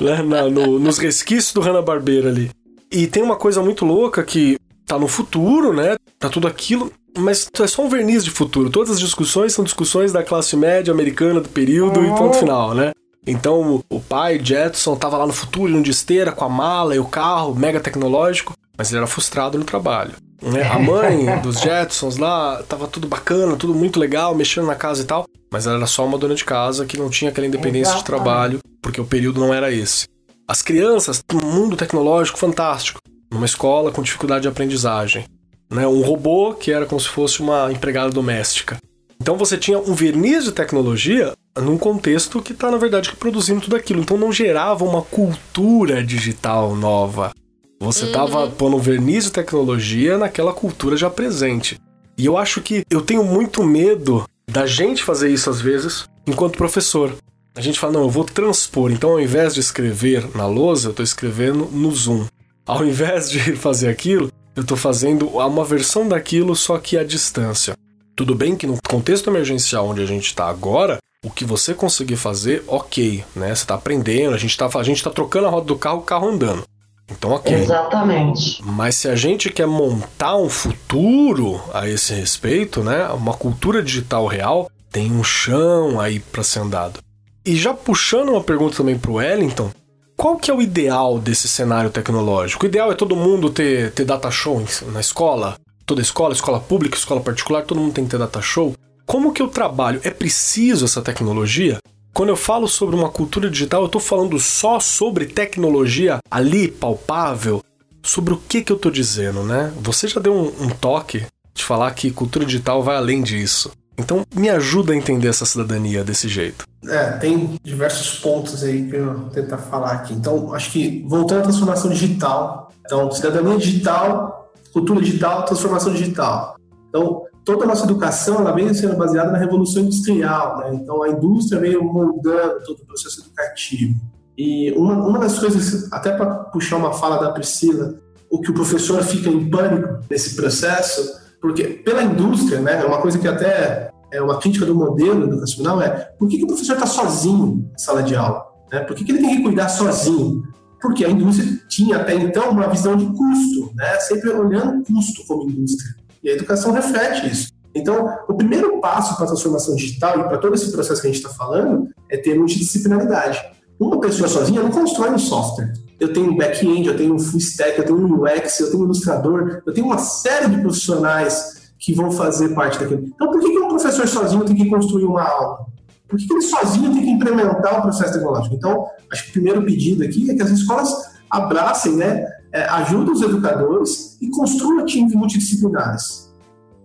né? na, no, nos resquícios do Hanna-Barbera ali. E tem uma coisa muito louca que tá no futuro, né? Tá tudo aquilo mas é só um verniz de futuro. Todas as discussões são discussões da classe média americana do período e ponto final, né? Então o pai, Jetson, estava lá no futuro, indo de esteira, com a mala e o carro, mega tecnológico, mas ele era frustrado no trabalho. Né? A mãe dos Jetsons lá, tava tudo bacana, tudo muito legal, mexendo na casa e tal, mas ela era só uma dona de casa que não tinha aquela independência Exatamente. de trabalho, porque o período não era esse. As crianças, um mundo tecnológico fantástico, numa escola com dificuldade de aprendizagem né? Um robô que era como se fosse uma empregada doméstica. Então você tinha um verniz de tecnologia num contexto que está, na verdade, produzindo tudo aquilo. Então não gerava uma cultura digital nova. Você estava uhum. pondo um verniz de tecnologia naquela cultura já presente. E eu acho que eu tenho muito medo da gente fazer isso às vezes enquanto professor. A gente fala, não, eu vou transpor. Então, ao invés de escrever na lousa, eu estou escrevendo no Zoom. Ao invés de fazer aquilo, eu estou fazendo uma versão daquilo, só que à distância. Tudo bem que no contexto emergencial onde a gente está agora, o que você conseguir fazer, ok, né? Você está aprendendo, a gente está a gente tá trocando a roda do carro, o carro andando. Então, ok. Exatamente. Mas se a gente quer montar um futuro a esse respeito, né? Uma cultura digital real, tem um chão aí para ser andado. E já puxando uma pergunta também para o Wellington, qual que é o ideal desse cenário tecnológico? O ideal é todo mundo ter, ter data show na escola? Toda escola, escola pública, escola particular, todo mundo tem que ter data show? Como que eu trabalho? É preciso essa tecnologia? Quando eu falo sobre uma cultura digital, eu estou falando só sobre tecnologia ali, palpável? Sobre o que, que eu estou dizendo, né? Você já deu um, um toque de falar que cultura digital vai além disso. Então, me ajuda a entender essa cidadania desse jeito. É, tem diversos pontos aí que eu vou tentar falar aqui. Então, acho que voltando à transformação digital, então, cidadania digital, cultura digital, transformação digital. Então, toda a nossa educação ela vem sendo baseada na revolução industrial, né? Então, a indústria veio moldando todo o processo educativo. E uma, uma das coisas, até para puxar uma fala da Priscila, o que o professor fica em pânico nesse processo porque pela indústria, né, é uma coisa que até é uma crítica do modelo educacional é por que, que o professor está sozinho na sala de aula? Né? Por que, que ele tem que cuidar sozinho? Porque a indústria tinha até então uma visão de custo, né? sempre olhando custo como indústria. E a educação reflete isso. Então, o primeiro passo para a transformação digital e para todo esse processo que a gente está falando é ter multidisciplinaridade. Uma pessoa sozinha não constrói um software eu tenho um back-end, eu tenho um full stack, eu tenho um UX, eu tenho um ilustrador, eu tenho uma série de profissionais que vão fazer parte daquilo. Então, por que, um professor sozinho tem que construir uma aula? Por que, ele sozinho tem que implementar o processo tecnológico? Então, acho que o primeiro pedido aqui é que as escolas abracem, né, é, ajudem os educadores e construam times multidisciplinares.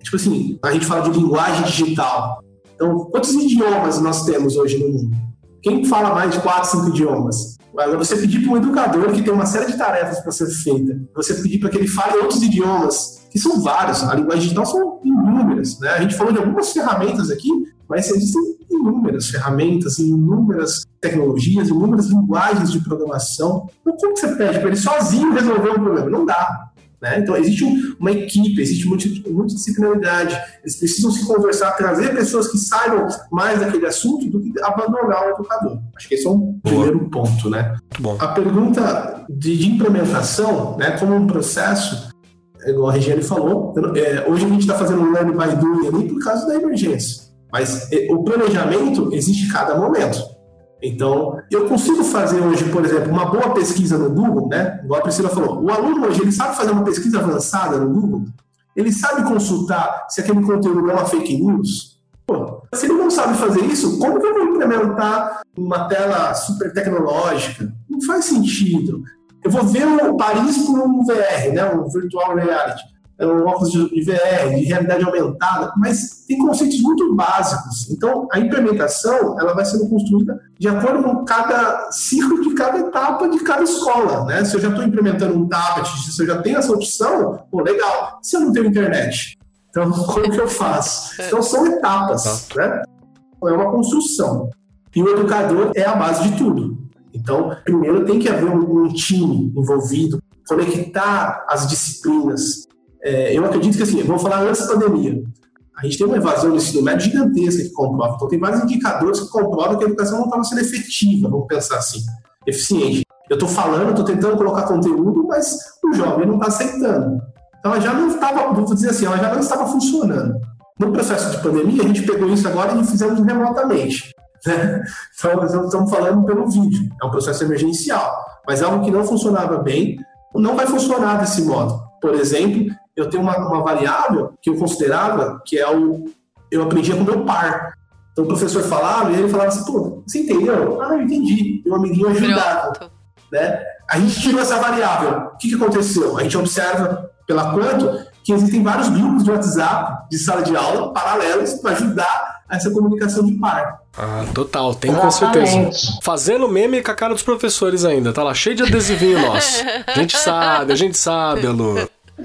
Tipo assim, a gente fala de linguagem digital. Então, quantos idiomas nós temos hoje no mundo? Quem fala mais de quatro, cinco idiomas? Agora, você pedir para um educador que tem uma série de tarefas para ser feita, você pedir para que ele fale outros idiomas, que são vários, a linguagem digital são inúmeras. Né? A gente falou de algumas ferramentas aqui, mas existem inúmeras ferramentas, inúmeras tecnologias, inúmeras linguagens de programação. Então, como que você pede para ele sozinho resolver um problema? Não dá. Né? Então, existe uma equipe, existe multidisciplinaridade. Eles precisam se conversar, trazer pessoas que saibam mais daquele assunto do que abandonar o educador. Acho que esse é um Boa. primeiro ponto. Né? A pergunta de, de implementação, né, como um processo, igual a Regiane falou, é, hoje a gente está fazendo um learning by doing ali por causa da emergência. Mas é, o planejamento existe cada momento. Então, eu consigo fazer hoje, por exemplo, uma boa pesquisa no Google, né? Igual a Priscila falou, o aluno hoje ele sabe fazer uma pesquisa avançada no Google, ele sabe consultar se aquele conteúdo é uma fake news. Pô, se ele não sabe fazer isso, como que eu vou implementar uma tela super tecnológica? Não faz sentido. Eu vou ver o Paris por um VR, né? Um virtual reality. É um óculos de VR, de realidade aumentada, mas tem conceitos muito básicos. Então, a implementação ela vai sendo construída de acordo com cada ciclo de cada etapa de cada escola. Né? Se eu já estou implementando um tablet, se eu já tenho essa opção, pô, legal. Se eu não tenho internet, então como que eu faço? Então, são etapas. Tá. Né? É uma construção. E o educador é a base de tudo. Então, primeiro tem que haver um, um time envolvido, conectar as disciplinas, é, eu acredito que, assim, vamos falar antes da pandemia. A gente tem uma evasão do ensino médio gigantesca que comprova. Então, tem vários indicadores que comprovam que a educação não estava sendo efetiva, vamos pensar assim, eficiente. Eu estou falando, estou tentando colocar conteúdo, mas o jovem não está aceitando. Então, ela já não estava, vou dizer assim, ela já não estava funcionando. No processo de pandemia, a gente pegou isso agora e fizemos remotamente. Né? Então, nós estamos falando pelo vídeo. É um processo emergencial. Mas algo que não funcionava bem, não vai funcionar desse modo. Por exemplo, eu tenho uma, uma variável que eu considerava que é o. Eu aprendia com meu par. Então o professor falava e ele falava assim, pô, você entendeu? Ah, eu entendi. Meu amiguinho ajudava. Né? A gente tirou essa variável. O que, que aconteceu? A gente observa pela quanto que existem vários grupos de WhatsApp de sala de aula paralelos para ajudar essa comunicação de par. Ah, total, tem com certeza. Fazendo meme com a cara dos professores ainda, tá lá cheio de adesivinho nosso. A gente sabe, a gente sabe, Lu.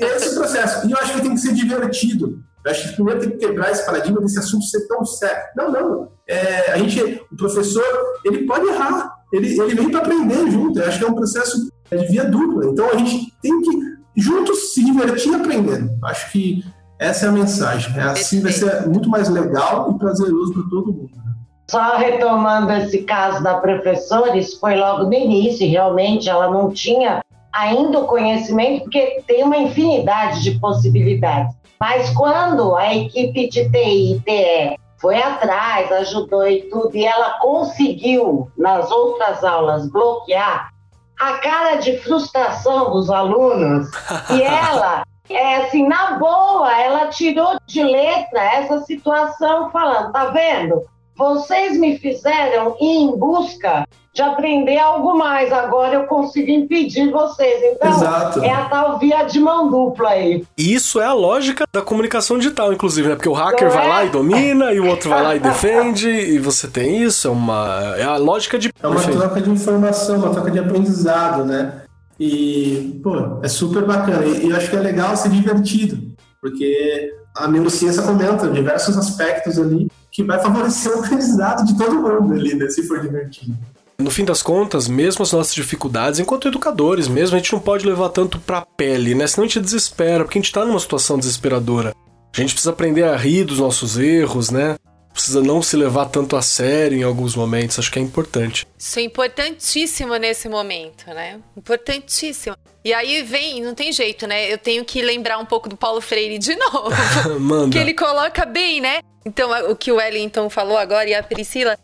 É esse processo. E eu acho que tem que ser divertido. Eu acho que primeiro tem que quebrar esse paradigma desse assunto ser tão sério. Não, não. É, a gente, o professor, ele pode errar. Ele, ele vem para aprender junto. Eu acho que é um processo de via dupla. Então a gente tem que juntos se divertir aprendendo. Acho que essa é a mensagem. É assim vai ser muito mais legal e prazeroso para todo mundo. Né? Só retomando esse caso da professora, isso foi logo no início, realmente ela não tinha ainda o conhecimento, porque tem uma infinidade de possibilidades. Mas quando a equipe de TI e TE foi atrás, ajudou e tudo, e ela conseguiu, nas outras aulas, bloquear a cara de frustração dos alunos, e ela, é assim, na boa, ela tirou de letra essa situação, falando: tá vendo? Vocês me fizeram ir em busca de aprender algo mais. Agora eu consigo impedir vocês. Então, Exato. é a tal via de mão dupla aí. Isso é a lógica da comunicação digital, inclusive, né? Porque o hacker vai lá e domina, e o outro vai lá e defende, e você tem isso. É uma. É a lógica de. É uma troca de informação, uma troca de aprendizado, né? E, pô, é super bacana. E eu acho que é legal ser divertido, porque a neurociência comenta diversos aspectos ali que vai favorecer o aprendizado de todo mundo ali, né? Se for divertido. No fim das contas, mesmo as nossas dificuldades, enquanto educadores mesmo, a gente não pode levar tanto pra pele, né? Senão a gente desespera, porque a gente tá numa situação desesperadora. A gente precisa aprender a rir dos nossos erros, né? Precisa não se levar tanto a sério em alguns momentos, acho que é importante. Isso é importantíssimo nesse momento, né? Importantíssimo. E aí vem, não tem jeito, né? Eu tenho que lembrar um pouco do Paulo Freire de novo. Manda. Que ele coloca bem, né? Então, o que o Wellington falou agora e a Priscila,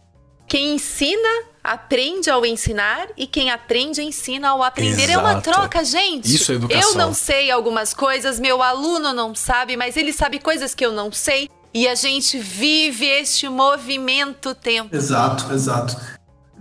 quem ensina aprende ao ensinar e quem aprende ensina ao aprender. Exato. É uma troca, gente. Isso é educação. Eu não sei algumas coisas, meu aluno não sabe, mas ele sabe coisas que eu não sei. E a gente vive este movimento tempo. Exato, exato.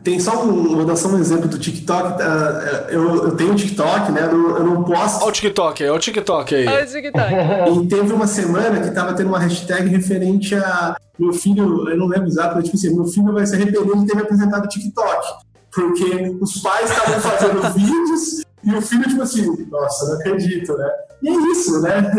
Tem só um, vou dar só um exemplo do TikTok. Tá? Eu, eu tenho TikTok, né? Eu não, eu não posto. Olha o TikTok aí, olha o TikTok aí. Olha o TikTok. e teve uma semana que tava tendo uma hashtag referente a meu filho, eu não lembro exato, mas tipo assim, meu filho vai se arrepender de ter me apresentado o TikTok. Porque os pais estavam fazendo vídeos E o filho, tipo assim, nossa, não acredito, né? E é isso, né?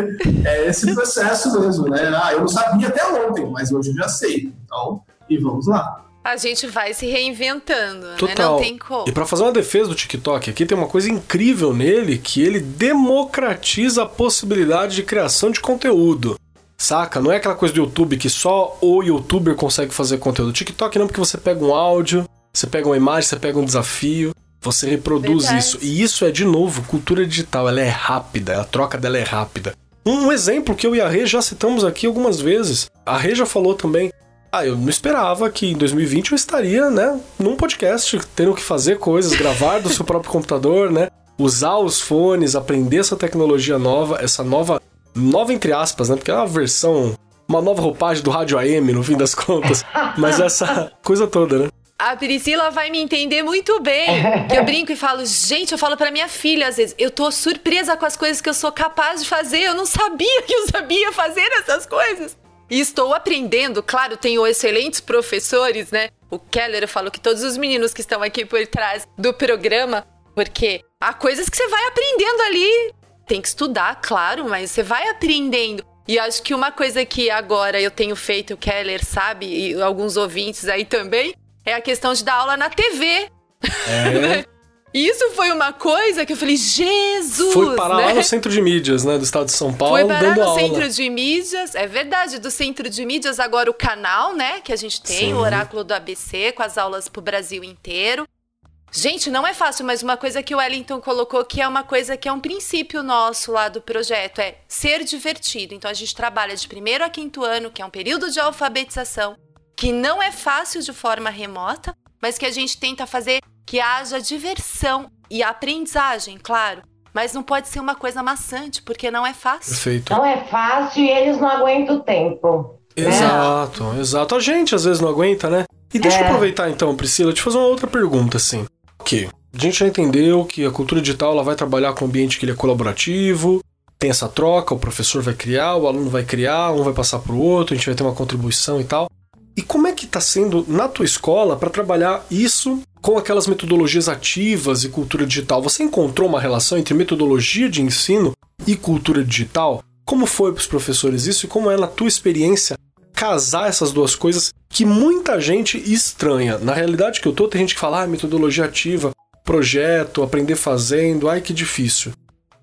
É esse processo mesmo, né? Ah, eu não sabia até ontem, mas hoje eu já sei. Então, e vamos lá. A gente vai se reinventando, Total. né? Não tem como. E para fazer uma defesa do TikTok, aqui tem uma coisa incrível nele, que ele democratiza a possibilidade de criação de conteúdo. Saca? Não é aquela coisa do YouTube que só o youtuber consegue fazer conteúdo. TikTok não, porque você pega um áudio, você pega uma imagem, você pega um desafio, você reproduz Verdade. isso. E isso é, de novo, cultura digital. Ela é rápida, a troca dela é rápida. Um exemplo que eu e a Rê já citamos aqui algumas vezes. A Rê já falou também. Ah, eu não esperava que em 2020 eu estaria, né, num podcast, tendo que fazer coisas, gravar do seu próprio computador, né? Usar os fones, aprender essa tecnologia nova, essa nova. Nova entre aspas, né? Porque é uma versão. Uma nova roupagem do rádio AM, no fim das contas. Mas essa coisa toda, né? A Priscila vai me entender muito bem. Eu brinco e falo, gente, eu falo pra minha filha às vezes, eu tô surpresa com as coisas que eu sou capaz de fazer. Eu não sabia que eu sabia fazer essas coisas. E estou aprendendo, claro, tenho excelentes professores, né? O Keller, eu falo que todos os meninos que estão aqui por trás do programa, porque há coisas que você vai aprendendo ali. Tem que estudar, claro, mas você vai aprendendo. E acho que uma coisa que agora eu tenho feito, o Keller sabe, e alguns ouvintes aí também, é a questão de dar aula na TV. É. Isso foi uma coisa que eu falei, Jesus! Foi parar né? lá no centro de mídias, né, do estado de São Paulo, Foi parar dando no aula. centro de mídias, é verdade, do centro de mídias, agora o canal, né, que a gente tem, Sim. o Oráculo do ABC, com as aulas pro Brasil inteiro. Gente, não é fácil, mas uma coisa que o Wellington colocou que é uma coisa que é um princípio nosso lá do projeto, é ser divertido. Então a gente trabalha de primeiro a quinto ano, que é um período de alfabetização, que não é fácil de forma remota, mas que a gente tenta fazer que haja diversão e aprendizagem, claro. Mas não pode ser uma coisa maçante, porque não é fácil. Perfeito. Não é fácil e eles não aguentam o tempo. né? Exato, exato. A gente às vezes não aguenta, né? E deixa eu É. aproveitar então, Priscila, te fazer uma outra pergunta, assim. Ok, a gente já entendeu que a cultura digital ela vai trabalhar com um ambiente que ele é colaborativo, tem essa troca, o professor vai criar, o aluno vai criar, um vai passar para o outro, a gente vai ter uma contribuição e tal. E como é que está sendo na tua escola para trabalhar isso com aquelas metodologias ativas e cultura digital? Você encontrou uma relação entre metodologia de ensino e cultura digital? Como foi para os professores isso e como é na tua experiência casar essas duas coisas que muita gente estranha? Na realidade que eu tô, tem gente que fala, ah, metodologia ativa, projeto, aprender fazendo, ai que difícil.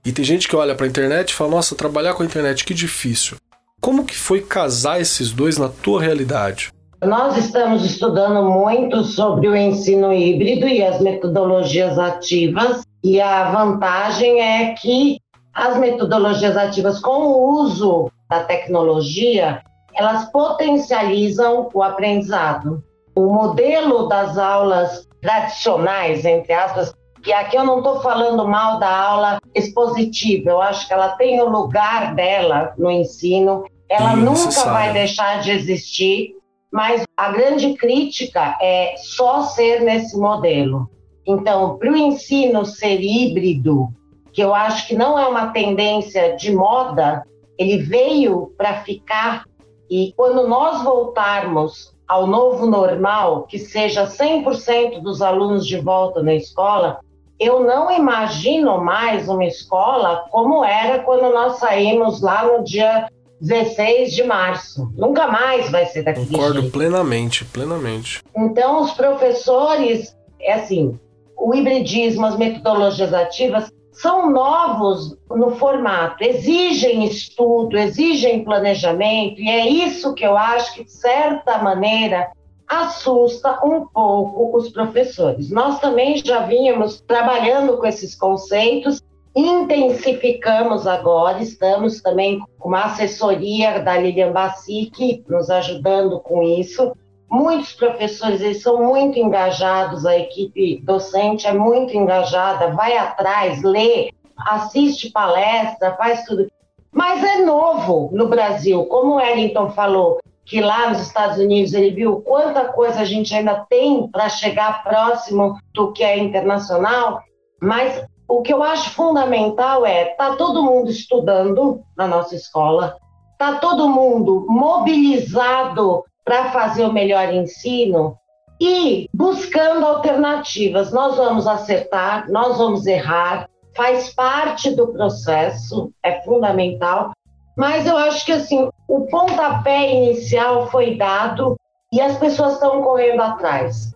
E tem gente que olha para a internet e fala, nossa, trabalhar com a internet, que difícil. Como que foi casar esses dois na tua realidade? Nós estamos estudando muito sobre o ensino híbrido e as metodologias ativas, e a vantagem é que as metodologias ativas, com o uso da tecnologia, elas potencializam o aprendizado. O modelo das aulas tradicionais, entre aspas, que aqui eu não estou falando mal da aula expositiva, eu acho que ela tem o lugar dela no ensino, ela nunca vai deixar de existir, mas a grande crítica é só ser nesse modelo. Então, para o ensino ser híbrido, que eu acho que não é uma tendência de moda, ele veio para ficar. E quando nós voltarmos ao novo normal, que seja 100% dos alunos de volta na escola, eu não imagino mais uma escola como era quando nós saímos lá no dia 16 de março. Nunca mais vai ser daquele Concordo jeito. plenamente, plenamente. Então, os professores, é assim, o hibridismo, as metodologias ativas são novos no formato, exigem estudo, exigem planejamento, e é isso que eu acho que, de certa maneira, assusta um pouco os professores. Nós também já vínhamos trabalhando com esses conceitos, intensificamos agora, estamos também com uma assessoria da Lilian Bassic nos ajudando com isso. Muitos professores eles são muito engajados, a equipe docente é muito engajada, vai atrás, lê, assiste palestra, faz tudo. Mas é novo no Brasil, como o Wellington falou, que lá nos Estados Unidos ele viu quanta coisa a gente ainda tem para chegar próximo do que é internacional, mas o que eu acho fundamental é tá todo mundo estudando na nossa escola, tá todo mundo mobilizado para fazer o melhor ensino e buscando alternativas. Nós vamos acertar, nós vamos errar, faz parte do processo, é fundamental, mas eu acho que assim, o pontapé inicial foi dado e as pessoas estão correndo atrás.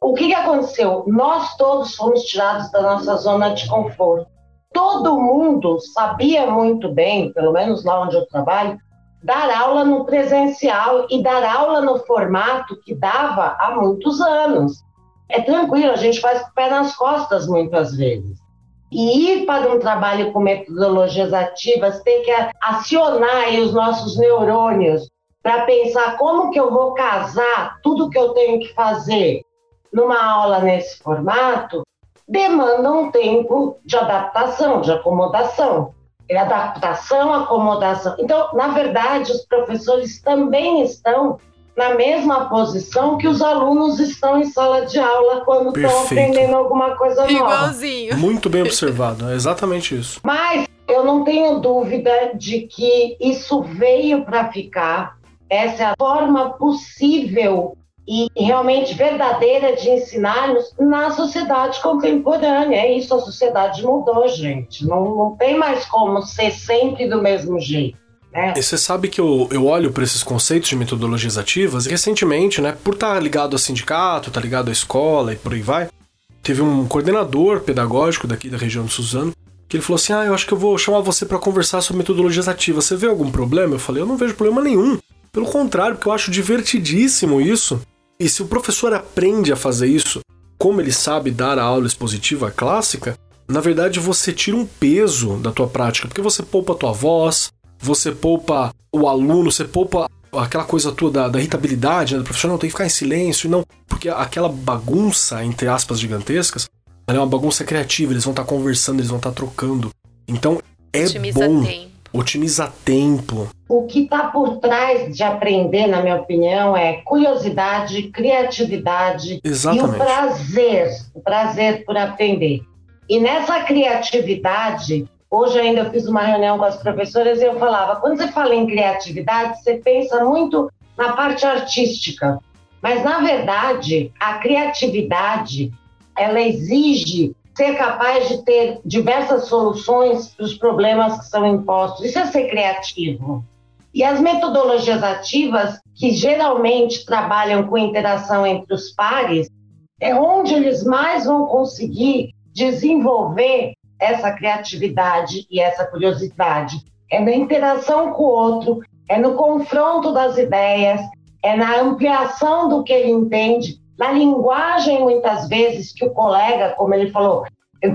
O que, que aconteceu? Nós todos fomos tirados da nossa zona de conforto. Todo mundo sabia muito bem, pelo menos lá onde eu trabalho, dar aula no presencial e dar aula no formato que dava há muitos anos. É tranquilo, a gente faz com o pé nas costas muitas vezes. E ir para um trabalho com metodologias ativas tem que acionar os nossos neurônios para pensar como que eu vou casar tudo que eu tenho que fazer numa aula nesse formato, demanda um tempo de adaptação, de acomodação. É adaptação, acomodação. Então, na verdade, os professores também estão na mesma posição que os alunos estão em sala de aula quando estão aprendendo alguma coisa nova. Igualzinho. Muito bem observado, é exatamente isso. Mas eu não tenho dúvida de que isso veio para ficar. Essa é a forma possível e realmente verdadeira de ensinarmos na sociedade contemporânea. É isso, a sociedade mudou, gente. Não, não tem mais como ser sempre do mesmo jeito. É. E você sabe que eu, eu olho para esses conceitos de metodologias ativas e recentemente, né, por estar tá ligado ao sindicato, estar tá ligado à escola e por aí vai, teve um coordenador pedagógico daqui da região de Suzano que ele falou assim: Ah, eu acho que eu vou chamar você para conversar sobre metodologias ativas. Você vê algum problema? Eu falei: Eu não vejo problema nenhum. Pelo contrário, porque eu acho divertidíssimo isso. E se o professor aprende a fazer isso, como ele sabe dar a aula expositiva clássica, na verdade você tira um peso da tua prática, porque você poupa a tua voz, você poupa o aluno, você poupa aquela coisa tua da, da irritabilidade, né? do professor não tem que ficar em silêncio, não, porque aquela bagunça, entre aspas, gigantescas, é uma bagunça criativa, eles vão estar tá conversando, eles vão estar tá trocando. Então, é Otimiza bom. Tempo. Otimiza tempo. O que está por trás de aprender, na minha opinião, é curiosidade, criatividade Exatamente. e o prazer, o prazer por aprender. E nessa criatividade, Hoje ainda eu fiz uma reunião com as professoras e eu falava, quando você fala em criatividade, você pensa muito na parte artística, mas na verdade a criatividade ela exige ser capaz de ter diversas soluções para os problemas que são impostos. Isso é ser criativo. E as metodologias ativas, que geralmente trabalham com interação entre os pares, é onde eles mais vão conseguir desenvolver essa criatividade e essa curiosidade. É na interação com o outro, é no confronto das ideias, é na ampliação do que ele entende, na linguagem, muitas vezes, que o colega, como ele falou,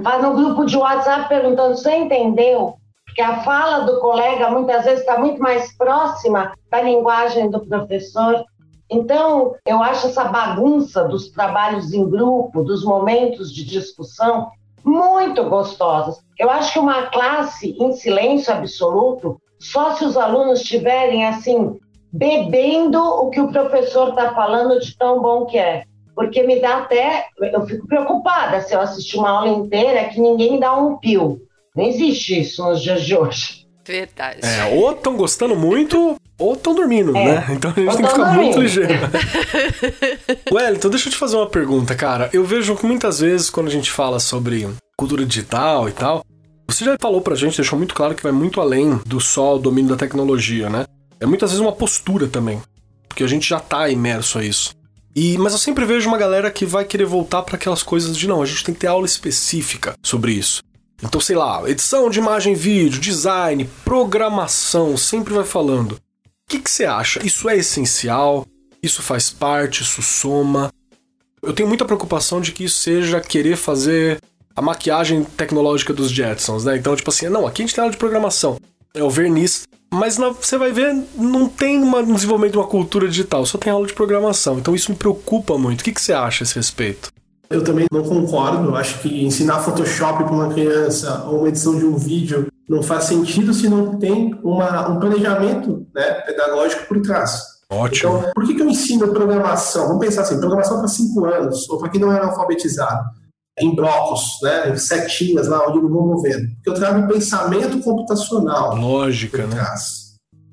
faz no grupo de WhatsApp perguntando: você entendeu? Porque a fala do colega muitas vezes está muito mais próxima da linguagem do professor. Então, eu acho essa bagunça dos trabalhos em grupo, dos momentos de discussão, muito gostosas. Eu acho que uma classe em silêncio absoluto, só se os alunos estiverem assim, bebendo o que o professor está falando de tão bom que é. Porque me dá até. Eu fico preocupada se eu assistir uma aula inteira que ninguém dá um pio. Não existe isso nos dias de hoje. Verdade. É, ou estão gostando muito, ou estão dormindo, é. né? Então a gente tem que ficar dormindo. muito ligeiro. Wellington, deixa eu te fazer uma pergunta, cara. Eu vejo que muitas vezes quando a gente fala sobre cultura digital e tal, você já falou pra gente, deixou muito claro que vai muito além do só o domínio da tecnologia, né? É muitas vezes uma postura também, porque a gente já tá imerso a isso. E, mas eu sempre vejo uma galera que vai querer voltar para aquelas coisas de não, a gente tem que ter aula específica sobre isso. Então, sei lá, edição de imagem e vídeo, design, programação, sempre vai falando. O que, que você acha? Isso é essencial? Isso faz parte? Isso soma? Eu tenho muita preocupação de que isso seja querer fazer a maquiagem tecnológica dos Jetsons, né? Então, tipo assim, não, aqui a gente tem aula de programação. É o verniz. Mas na, você vai ver, não tem uma, um desenvolvimento de uma cultura digital, só tem aula de programação. Então isso me preocupa muito. O que, que você acha a esse respeito? Eu também não concordo. Eu acho que ensinar Photoshop para uma criança ou uma edição de um vídeo não faz sentido se não tem uma, um planejamento né, pedagógico por trás. Ótimo. Então, por que, que eu ensino programação? Vamos pensar assim: programação para cinco anos, ou para quem não é alfabetizado, em blocos, né, em setinhas lá onde eu vou movendo. Porque eu trago um pensamento computacional. Lógica, né?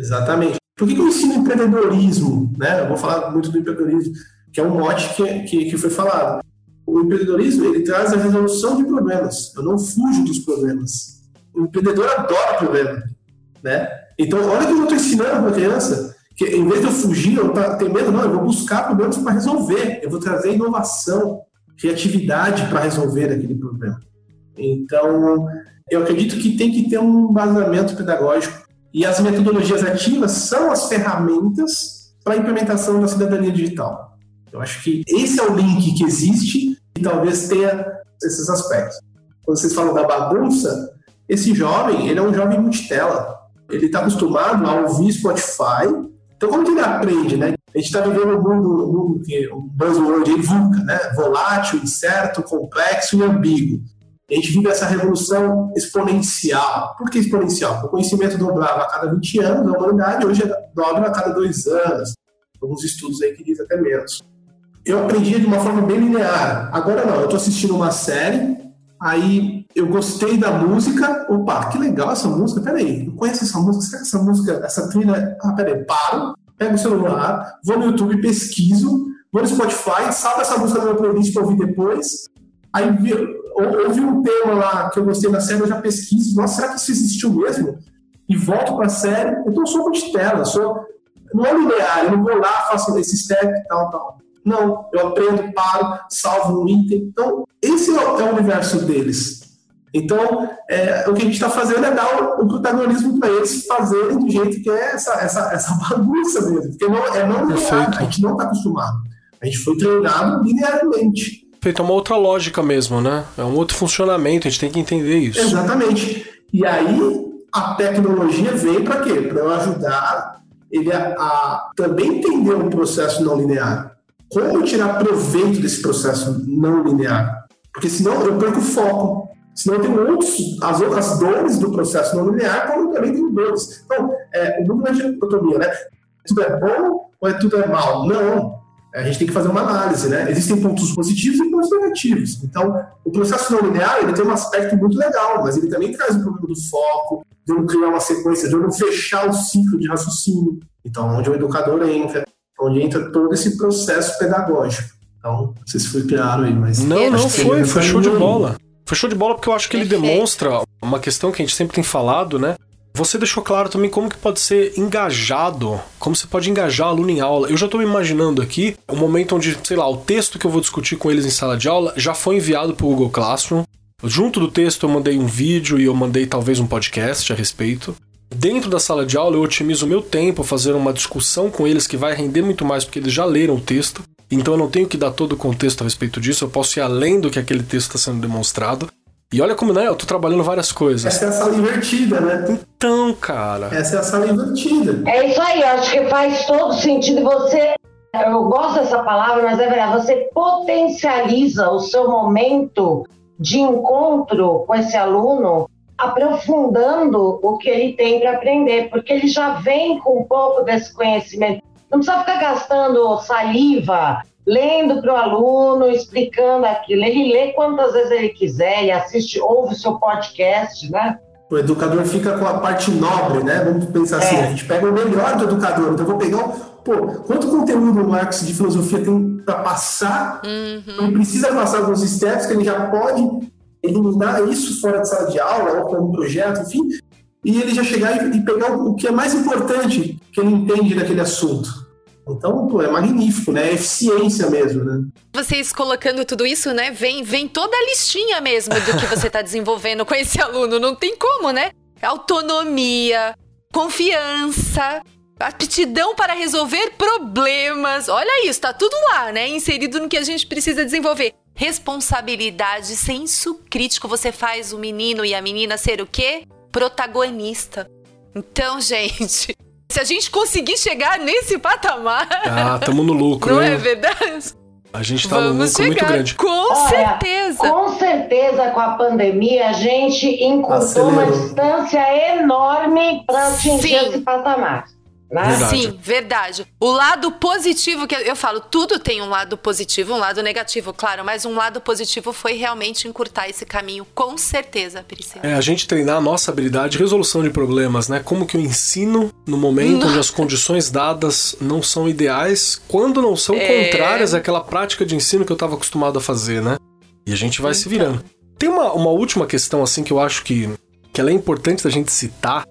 Exatamente. Por que, que eu ensino empreendedorismo? Né? Eu vou falar muito do empreendedorismo, que é um mote que, que, que foi falado O empreendedorismo, ele traz a resolução de problemas. Eu não fujo dos problemas. O empreendedor adora problema, né? Então, olha que eu estou ensinando para a criança que em vez de eu fugir, eu ter medo, não, eu vou buscar problemas para resolver. Eu vou trazer inovação, criatividade para resolver aquele problema. Então, eu acredito que tem que ter um embasamento pedagógico e as metodologias ativas são as ferramentas para a implementação da cidadania digital. Eu acho que esse é o link que existe e talvez tenha esses aspectos. Quando vocês falam da bagunça, esse jovem, ele é um jovem multitela. Ele está acostumado a ouvir Spotify. Então, como que ele aprende, né? A gente está vivendo um mundo, um mundo que o buzzword aí, VUCA, né? Volátil, incerto, complexo e ambíguo. A gente vive essa revolução exponencial. Por que exponencial? O conhecimento dobrava a cada 20 anos na humanidade, hoje dobra a cada dois anos. Alguns estudos aí que dizem até menos. Eu aprendia de uma forma bem linear. Agora não, eu estou assistindo uma série, aí eu gostei da música. Opa, que legal essa música. Peraí, eu conheço essa música. Será que essa música, essa trilha. Ah, peraí, paro, pego o celular, vou no YouTube, pesquiso, vou no Spotify, salvo essa música no meu playlist para ouvir depois. Aí ouvi um tema lá que eu gostei da série, eu já pesquiso. Nossa, será que isso existiu mesmo? E volto para a série. Então eu sou de tela, sou. Não é linear, eu não vou lá, faço esse step e tal, tal. Não, eu aprendo, paro, salvo um item. Então, esse é o universo deles. Então, é, o que a gente está fazendo é dar o, o protagonismo para eles fazerem do jeito que é essa, essa, essa bagunça mesmo. Porque não, é não linear, a gente não está acostumado. A gente foi treinado linearmente. Feito é uma outra lógica mesmo, né? É um outro funcionamento, a gente tem que entender isso. Exatamente. E aí, a tecnologia veio para quê? Para eu ajudar ele a, a também entender um processo não linear. Como tirar proveito desse processo não linear? Porque senão eu perco o foco. Senão eu tenho outros, as outras dores do processo não linear, como também tenho dores. Então, é, o mundo é dicotomia, né? Tudo é bom ou é tudo é mal? Não a gente tem que fazer uma análise, né? Existem pontos positivos e pontos negativos. Então, o processo não linear ele tem um aspecto muito legal, mas ele também traz o problema do foco, de não criar uma sequência, de não fechar o ciclo de raciocínio. Então, onde o educador entra, onde entra todo esse processo pedagógico. Então, não sei se foi claro aí, mas. Não, não foi, foi show de bola. Foi show de bola porque eu acho que ele demonstra uma questão que a gente sempre tem falado, né? Você deixou claro também como que pode ser engajado, como você pode engajar aluno em aula. Eu já estou imaginando aqui o um momento onde, sei lá, o texto que eu vou discutir com eles em sala de aula já foi enviado para o Google Classroom. Junto do texto eu mandei um vídeo e eu mandei talvez um podcast a respeito. Dentro da sala de aula eu otimizo o meu tempo fazer uma discussão com eles que vai render muito mais porque eles já leram o texto. Então eu não tenho que dar todo o contexto a respeito disso, eu posso ir além do que aquele texto está sendo demonstrado. E olha como, né? Eu tô trabalhando várias coisas. Essa é a sala invertida, né? Então, cara. Essa é a sala invertida. É isso aí, eu acho que faz todo sentido você. Eu gosto dessa palavra, mas é verdade. Você potencializa o seu momento de encontro com esse aluno, aprofundando o que ele tem para aprender, porque ele já vem com um pouco desse conhecimento. Não precisa ficar gastando saliva lendo para o aluno, explicando aquilo. Ele lê quantas vezes ele quiser, ele assiste, ouve o seu podcast, né? O educador fica com a parte nobre, né? Vamos pensar assim, é. a gente pega o melhor do educador. Então, eu vou pegar um. Pô, quanto conteúdo o Marx de filosofia tem para passar? Uhum. Ele precisa passar alguns steps que ele já pode eliminar isso fora de sala de aula, ou com um projeto, enfim. E ele já chegar e, pegar o, o que é mais importante que ele entende daquele assunto. Então, pô, é magnífico, né? É eficiência mesmo, né? Vocês colocando tudo isso, né? Vem, vem toda a listinha mesmo do que você está desenvolvendo com esse aluno. Não tem como, né? Autonomia, confiança, aptidão para resolver problemas. Olha isso, tá tudo lá, né? Inserido no que a gente precisa desenvolver. Responsabilidade, senso crítico. Você faz o menino e a menina ser o quê? Protagonista. Então, gente, se a gente conseguir chegar nesse patamar. Ah, tamo no lucro. Não hein? é verdade? A gente tá Vamos num lucro chegar. muito grande. Com Olha, certeza. Com certeza, com a pandemia, a gente encurtou uma distância enorme para atingir Sim. esse patamar. Né? Verdade. Sim, verdade. O lado positivo, que eu falo, tudo tem um lado positivo, um lado negativo, claro, mas um lado positivo foi realmente encurtar esse caminho, com certeza, Priscila. É, a gente treinar a nossa habilidade de resolução de problemas, né? Como que eu ensino no momento onde as condições dadas não são ideais, quando não são é... contrárias àquela prática de ensino que eu estava acostumado a fazer, né? E a gente vai então. se virando. Tem uma, uma última questão, assim, que eu acho que, que ela é importante da gente citar,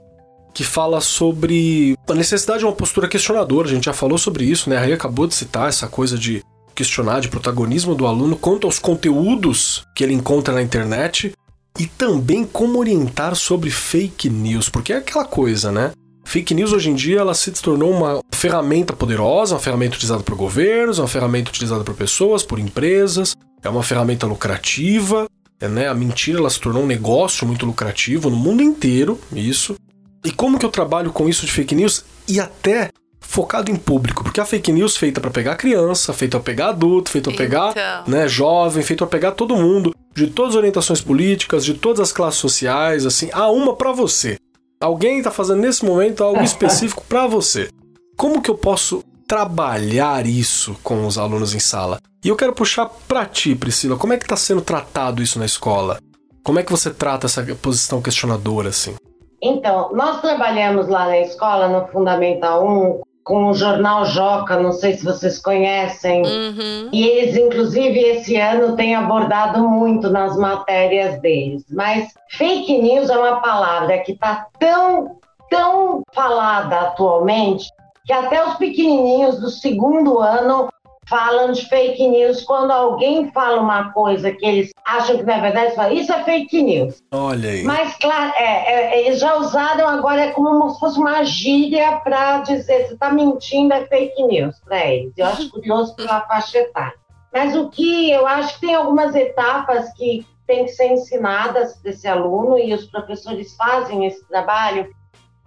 que fala sobre a necessidade de uma postura questionadora. A gente já falou sobre isso, né? A Ray acabou de citar essa coisa de questionar, de protagonismo do aluno quanto aos conteúdos que ele encontra na internet e também como orientar sobre fake news, porque é aquela coisa, né? Fake news hoje em dia ela se tornou uma ferramenta poderosa, uma ferramenta utilizada por governos, uma ferramenta utilizada por pessoas, por empresas, é uma ferramenta lucrativa, é, né? A mentira ela se tornou um negócio muito lucrativo no mundo inteiro, isso. E como que eu trabalho com isso de fake news e até focado em público, porque a fake news feita para pegar criança, feita para pegar adulto, feita para pegar, então. né, jovem, feita para pegar todo mundo, de todas as orientações políticas, de todas as classes sociais, assim, há uma para você. Alguém está fazendo nesse momento algo específico para você. Como que eu posso trabalhar isso com os alunos em sala? E eu quero puxar para ti, Priscila, como é que está sendo tratado isso na escola? Como é que você trata essa posição questionadora assim? Então, nós trabalhamos lá na escola, no Fundamental 1, com o jornal Joca, não sei se vocês conhecem. Uhum. E eles, inclusive, esse ano têm abordado muito nas matérias deles. Mas fake news é uma palavra que está tão, tão falada atualmente que até os pequenininhos do segundo ano falam de fake news quando alguém fala uma coisa que eles acham que não é verdade, falam, isso é fake news. Olha aí. Mas, claro, é, é, eles já usaram agora é como se fosse uma gíria para dizer você está mentindo, é fake news para eles. Eu acho curioso pela faixa etária. Mas o que eu acho que tem algumas etapas que tem que ser ensinadas desse aluno e os professores fazem esse trabalho,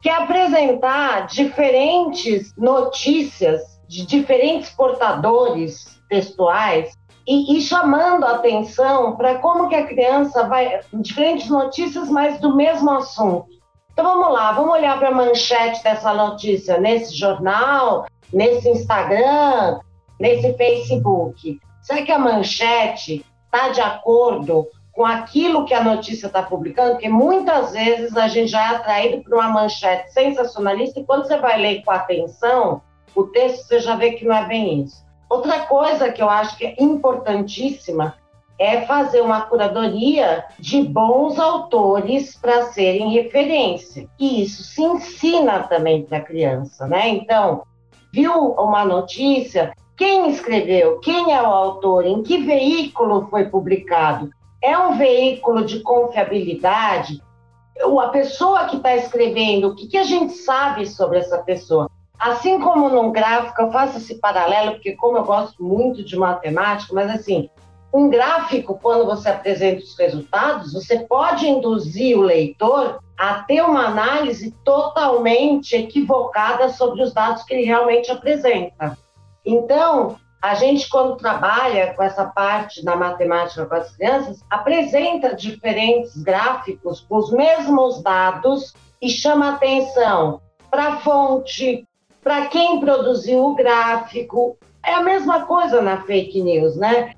que é apresentar diferentes notícias de diferentes portadores textuais e, e chamando a atenção para como que a criança vai diferentes notícias, mas do mesmo assunto. Então vamos lá, vamos olhar para a manchete dessa notícia nesse jornal, nesse Instagram, nesse Facebook. Será que a manchete está de acordo com aquilo que a notícia está publicando? Porque muitas vezes a gente já é atraído por uma manchete sensacionalista e quando você vai ler com atenção, o texto você já vê que não é bem isso. Outra coisa que eu acho que é importantíssima é fazer uma curadoria de bons autores para serem referência. E isso se ensina também para a criança, né? Então, viu uma notícia, quem escreveu, quem é o autor, em que veículo foi publicado? É um veículo de confiabilidade? A pessoa que está escrevendo, o que, que a gente sabe sobre essa pessoa? Assim como num gráfico, eu faço esse paralelo, porque como eu gosto muito de matemática, mas assim, um gráfico, quando você apresenta os resultados, você pode induzir o leitor a ter uma análise totalmente equivocada sobre os dados que ele realmente apresenta. Então, a gente, quando trabalha com essa parte da matemática com as crianças, apresenta diferentes gráficos com os mesmos dados e chama atenção para a fonte, para quem produziu o gráfico. É a mesma coisa na fake news, né?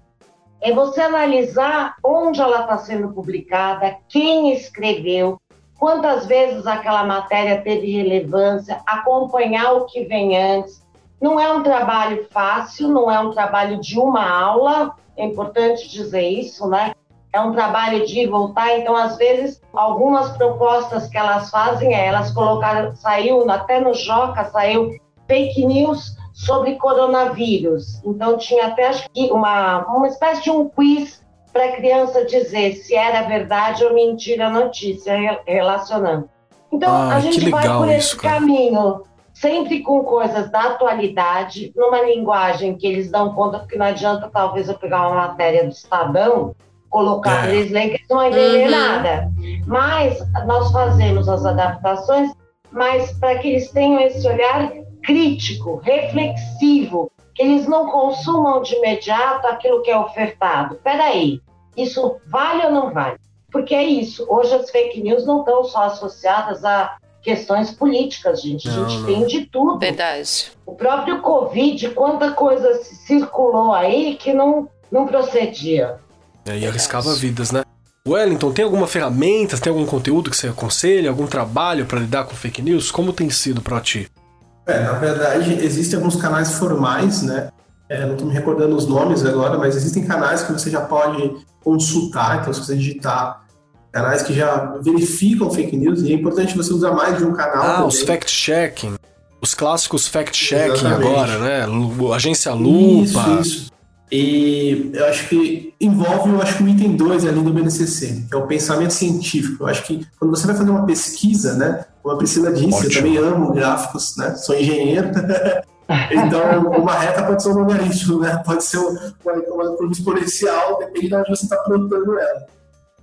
É você analisar onde ela está sendo publicada, quem escreveu, quantas vezes aquela matéria teve relevância, acompanhar o que vem antes. Não é um trabalho fácil, não é um trabalho de uma aula, é importante dizer isso, né? É um trabalho de voltar. Então, às vezes, algumas propostas que elas fazem é elas colocaram, saiu até no Joca, saiu fake news sobre coronavírus. Então, tinha até acho que uma, uma espécie de um quiz para a criança dizer se era verdade ou mentira a notícia relacionando. Então, ah, a gente vai por esse caminho, sempre com coisas da atualidade, numa linguagem que eles dão conta, porque não adianta talvez eu pegar uma matéria do Estadão colocar é. eles que não entender uhum. nada. Mas nós fazemos as adaptações, mas para que eles tenham esse olhar crítico, reflexivo, que eles não consumam de imediato aquilo que é ofertado. Peraí, isso vale ou não vale? Porque é isso, hoje as fake news não estão só associadas a questões políticas, gente. Não, a gente não. tem de tudo. Verdade. O próprio Covid, quanta coisa circulou aí que não, não procedia. É, e arriscava vidas, né? Wellington, tem alguma ferramenta, tem algum conteúdo que você aconselha, algum trabalho para lidar com fake news? Como tem sido para ti? É, na verdade, existem alguns canais formais, né? É, não estou me recordando os nomes agora, mas existem canais que você já pode consultar. Então, se você digitar canais que já verificam fake news, e é importante você usar mais de um canal. Ah, também. os fact-checking. Os clássicos fact-checking agora, né? Agência Lupa. Isso, isso. E eu acho que envolve, eu acho que o item 2 ali do BNCC, que é o pensamento científico. Eu acho que quando você vai fazer uma pesquisa, né, como a Priscila disse, Ótimo. eu também amo gráficos, né, sou engenheiro, então uma reta pode ser um logaritmo, né, pode ser uma, uma exponencial, depende de onde você está plantando ela.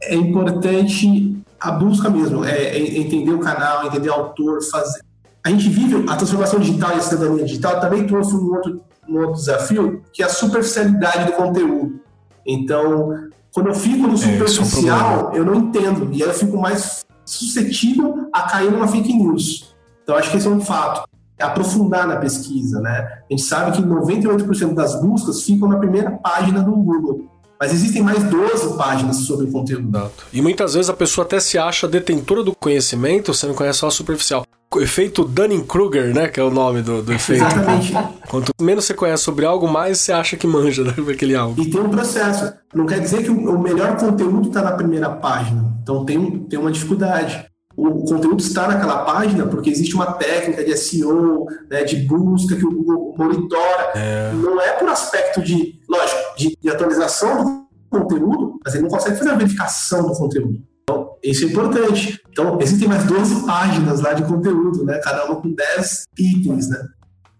É importante a busca mesmo, é, é entender o canal, entender o autor, fazer. A gente vive a transformação digital e a cidadania digital também trouxe um outro um outro desafio, que é a superficialidade do conteúdo. Então, quando eu fico no superficial, é, é um eu não entendo. E aí eu fico mais suscetível a cair numa fake news. Então, acho que esse é um fato. É aprofundar na pesquisa, né? A gente sabe que 98% das buscas ficam na primeira página do Google. Mas existem mais 12 páginas sobre o conteúdo. E muitas vezes a pessoa até se acha detentora do conhecimento, você não conhece só a superficial efeito Dunning-Kruger, né? Que é o nome do, do efeito. Exatamente. Quanto menos você conhece sobre algo, mais você acha que manja daquele algo. E tem um processo. Não quer dizer que o melhor conteúdo está na primeira página. Então tem, tem uma dificuldade. O conteúdo está naquela página porque existe uma técnica de SEO, né, de busca que o Google monitora. É. Não é por aspecto de, lógico, de, de atualização do conteúdo, mas ele não consegue fazer a verificação do conteúdo. Isso é importante. Então, existem mais 12 páginas lá de conteúdo, né? Cada uma com 10 itens, né?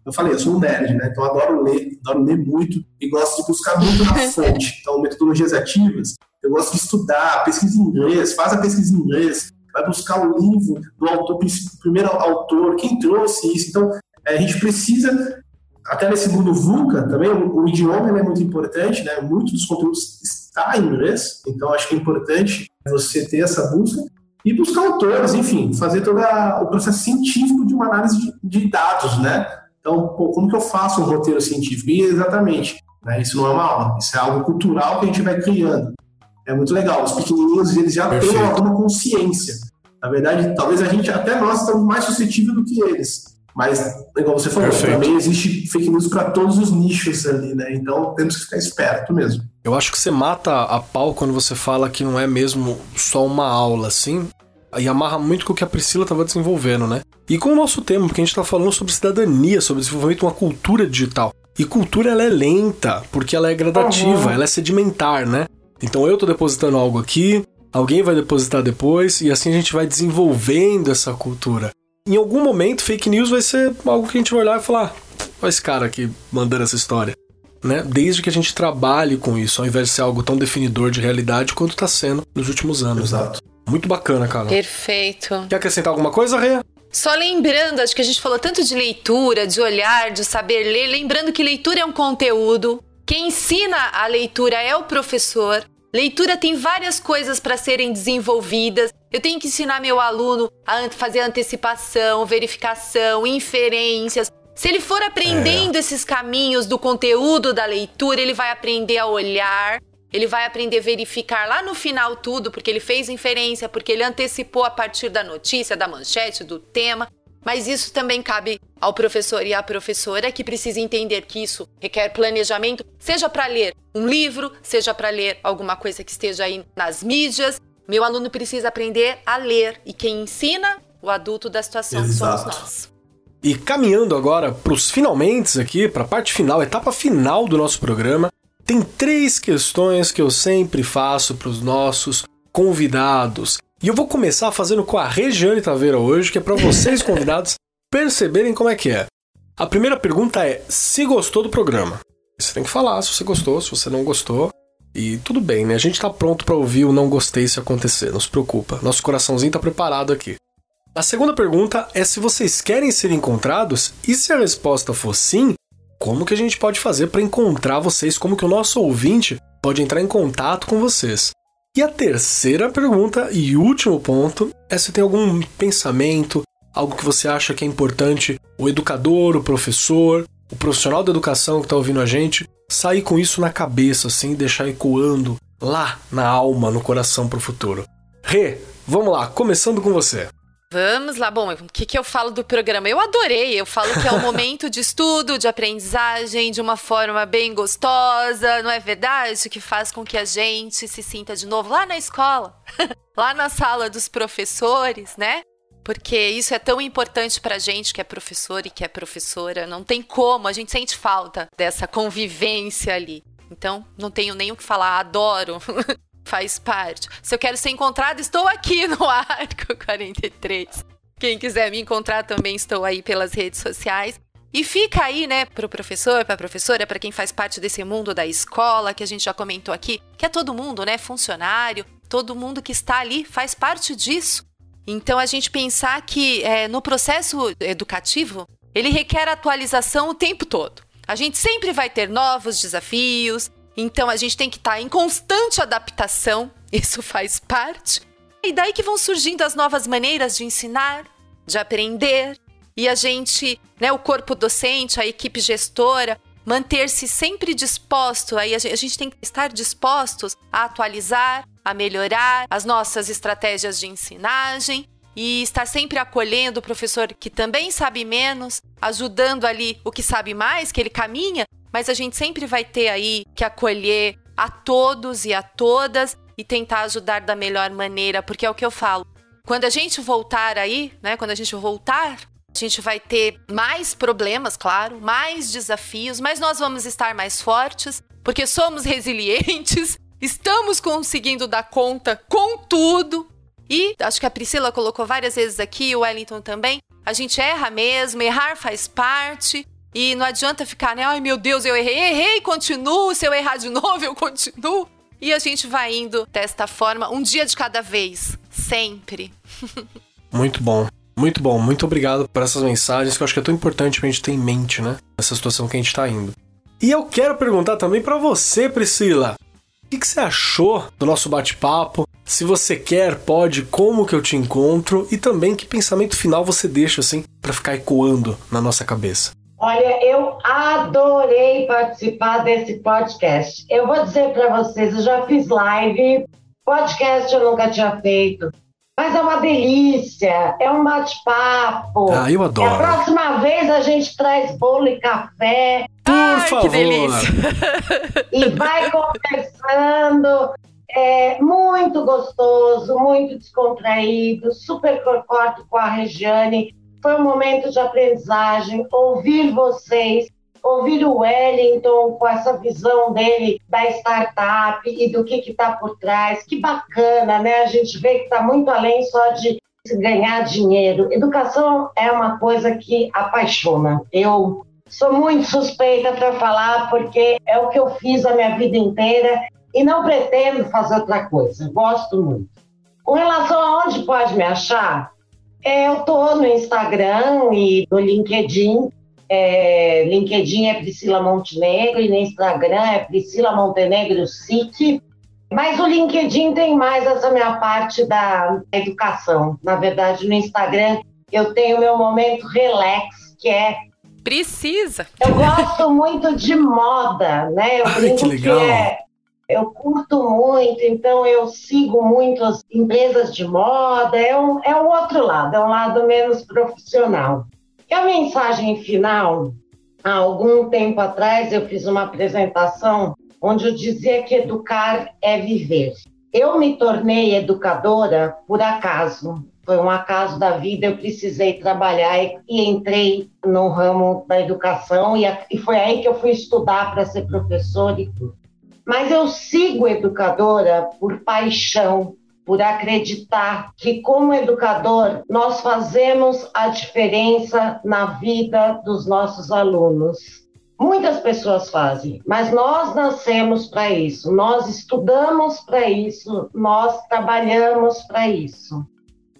Eu falei, eu sou um nerd, né? Então, adoro ler, adoro ler muito e gosto de buscar muito na fonte. Então, metodologias ativas, eu gosto de estudar, pesquisa em inglês, faz a pesquisa em inglês, vai buscar o livro do autor, primeiro autor, quem trouxe isso. Então, a gente precisa, até nesse mundo VUCA também, o, o idioma é muito importante, né? Muitos dos conteúdos está em inglês, então acho que é importante você ter essa busca e buscar autores, enfim, fazer todo o processo científico de uma análise de, de dados, né? Então, pô, como que eu faço um roteiro científico? E exatamente, né? isso não é uma aula, isso é algo cultural que a gente vai criando. É muito legal. Os pequenininhos, eles já Perfeito. têm alguma consciência. Na verdade, talvez a gente, até nós, estamos mais suscetíveis do que eles. Mas, igual você falou, Perfeito. também existe fake news para todos os nichos ali, né? Então temos que ficar esperto mesmo. Eu acho que você mata a pau quando você fala que não é mesmo só uma aula, assim. E amarra muito com o que a Priscila estava desenvolvendo, né? E com o nosso tema, porque a gente está falando sobre cidadania, sobre desenvolvimento de uma cultura digital. E cultura ela é lenta, porque ela é gradativa, uhum. ela é sedimentar, né? Então eu tô depositando algo aqui, alguém vai depositar depois, e assim a gente vai desenvolvendo essa cultura em algum momento, fake news vai ser algo que a gente vai olhar e falar: olha esse cara aqui mandando essa história. Né? Desde que a gente trabalhe com isso, ao invés de ser algo tão definidor de realidade quanto está sendo nos últimos anos. Né? Exato. Né? Muito bacana, cara. Perfeito. Quer acrescentar alguma coisa, Rê? Só lembrando, acho que a gente falou tanto de leitura, de olhar, de saber ler. Lembrando que leitura é um conteúdo. Quem ensina a leitura é o professor. Leitura tem várias coisas para serem desenvolvidas. Eu tenho que ensinar meu aluno a fazer antecipação, verificação, inferências. Se ele for aprendendo é. esses caminhos do conteúdo da leitura, ele vai aprender a olhar, ele vai aprender a verificar lá no final tudo, porque ele fez inferência, porque ele antecipou a partir da notícia, da manchete, do tema. Mas isso também cabe ao professor e à professora que precisa entender que isso requer planejamento, seja para ler um livro, seja para ler alguma coisa que esteja aí nas mídias. Meu aluno precisa aprender a ler e quem ensina, o adulto da situação, Exato. somos nós. E caminhando agora para os finalmente aqui, para a parte final, etapa final do nosso programa, tem três questões que eu sempre faço para os nossos convidados. E eu vou começar fazendo com a Regiane Taveira hoje, que é para vocês convidados perceberem como é que é. A primeira pergunta é: se gostou do programa? Você tem que falar se você gostou, se você não gostou. E tudo bem, né? A gente tá pronto para ouvir o não gostei se acontecer, não se preocupa. Nosso coraçãozinho tá preparado aqui. A segunda pergunta é se vocês querem ser encontrados e se a resposta for sim, como que a gente pode fazer para encontrar vocês, como que o nosso ouvinte pode entrar em contato com vocês. E a terceira pergunta e último ponto é se tem algum pensamento, algo que você acha que é importante o educador, o professor, o profissional da educação que está ouvindo a gente sair com isso na cabeça, assim, deixar ecoando lá na alma, no coração para o futuro. Rê, vamos lá, começando com você. Vamos lá, bom, o que, que eu falo do programa? Eu adorei, eu falo que é um momento de estudo, de aprendizagem, de uma forma bem gostosa, não é verdade? Que faz com que a gente se sinta de novo lá na escola, lá na sala dos professores, né? Porque isso é tão importante pra gente que é professor e que é professora, não tem como, a gente sente falta dessa convivência ali. Então, não tenho nem o que falar, adoro faz parte. Se eu quero ser encontrado, estou aqui no Arco 43. Quem quiser me encontrar também estou aí pelas redes sociais. E fica aí, né, para o professor, para a professora, para quem faz parte desse mundo da escola, que a gente já comentou aqui, que é todo mundo, né, funcionário, todo mundo que está ali faz parte disso. Então a gente pensar que é, no processo educativo ele requer atualização o tempo todo. A gente sempre vai ter novos desafios, então a gente tem que estar tá em constante adaptação, isso faz parte. E daí que vão surgindo as novas maneiras de ensinar, de aprender, e a gente, né, o corpo docente, a equipe gestora, manter-se sempre disposto, aí a gente tem que estar dispostos a atualizar, a melhorar as nossas estratégias de ensinagem e estar sempre acolhendo o professor que também sabe menos, ajudando ali o que sabe mais, que ele caminha, mas a gente sempre vai ter aí que acolher a todos e a todas e tentar ajudar da melhor maneira, porque é o que eu falo. Quando a gente voltar aí, né, quando a gente voltar, a gente vai ter mais problemas, claro, mais desafios, mas nós vamos estar mais fortes, porque somos resilientes, estamos conseguindo dar conta com tudo. E acho que a Priscila colocou várias vezes aqui, o Wellington também. A gente erra mesmo, errar faz parte, e não adianta ficar, né? Ai meu Deus, eu errei, errei, continuo. Se eu errar de novo, eu continuo. E a gente vai indo desta forma, um dia de cada vez, sempre. Muito bom. Muito bom, muito obrigado por essas mensagens que eu acho que é tão importante pra gente ter em mente, né? Essa situação que a gente tá indo. E eu quero perguntar também para você, Priscila. O que, que você achou do nosso bate-papo? Se você quer, pode, como que eu te encontro? E também que pensamento final você deixa, assim, para ficar ecoando na nossa cabeça? Olha, eu adorei participar desse podcast. Eu vou dizer para vocês, eu já fiz live, podcast eu nunca tinha feito. Mas é uma delícia, é um bate-papo. Ah, eu adoro. E a próxima vez a gente traz bolo e café. Por Ai, favor. Que delícia. E vai conversando. É muito gostoso, muito descontraído, super concordo com a Regiane foi um momento de aprendizagem, ouvir vocês, ouvir o Wellington com essa visão dele da startup e do que está por trás. Que bacana, né? A gente vê que está muito além só de ganhar dinheiro. Educação é uma coisa que apaixona. Eu sou muito suspeita para falar porque é o que eu fiz a minha vida inteira e não pretendo fazer outra coisa. Gosto muito. Com relação a onde pode me achar, é, eu tô no Instagram e no LinkedIn. É, LinkedIn é Priscila Montenegro e no Instagram é Priscila Montenegro SIC. Mas o LinkedIn tem mais essa minha parte da educação. Na verdade, no Instagram eu tenho meu momento relax, que é Precisa. Eu gosto muito de moda, né? Eu Ai, que legal. Que é, eu curto muito, então eu sigo muito as empresas de moda, é um, é um outro lado, é um lado menos profissional. E a mensagem final, há algum tempo atrás eu fiz uma apresentação onde eu dizia que educar é viver. Eu me tornei educadora por acaso, foi um acaso da vida, eu precisei trabalhar e, e entrei no ramo da educação e, e, foi aí que eu fui estudar para ser professora e tudo. Mas eu sigo educadora por paixão, por acreditar que, como educador, nós fazemos a diferença na vida dos nossos alunos. Muitas pessoas fazem, mas nós nascemos para isso, nós estudamos para isso, nós trabalhamos para isso.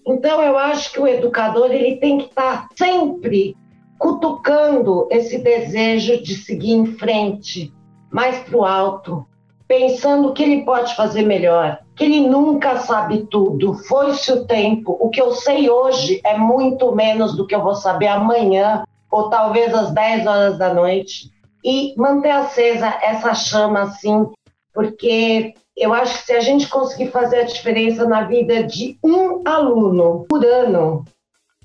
Então, eu acho que o educador ele tem que estar sempre cutucando esse desejo de seguir em frente, mais para o alto, pensando que ele pode fazer melhor, que ele nunca sabe tudo, foi-se o tempo. O que eu sei hoje é muito menos do que eu vou saber amanhã, ou talvez às 10 horas da noite. E manter acesa essa chama assim, porque eu acho que se a gente conseguir fazer a diferença na vida de um aluno por ano,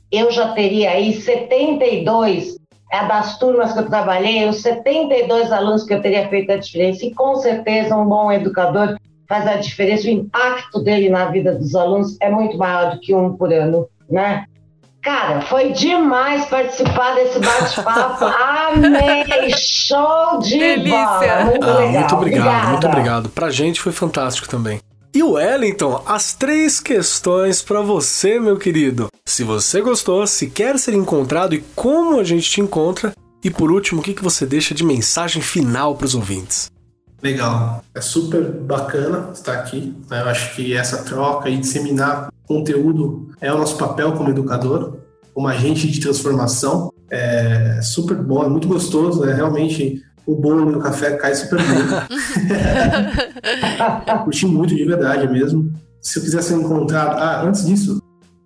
eu já teria aí 72 é das turmas que eu trabalhei, os 72 alunos que eu teria feito a diferença, e com certeza um bom educador faz a diferença, o impacto dele na vida dos alunos é muito maior do que um por ano, né? Cara, foi demais participar desse bate-papo. Amei! Show de Delícia. bola! Muito ah, legal. Muito obrigado, Obrigada. muito obrigado. Pra gente foi fantástico também. E o Wellington, as três questões para você, meu querido. Se você gostou, se quer ser encontrado e como a gente te encontra. E por último, o que, que você deixa de mensagem final para os ouvintes? Legal, é super bacana estar aqui. Né? Eu acho que essa troca e disseminar conteúdo é o nosso papel como educador, como agente de transformação. É super bom, é muito gostoso, é realmente o bolo no café cai super bem. Curti muito de verdade mesmo. Se eu quiser ser encontrado. Ah, antes disso,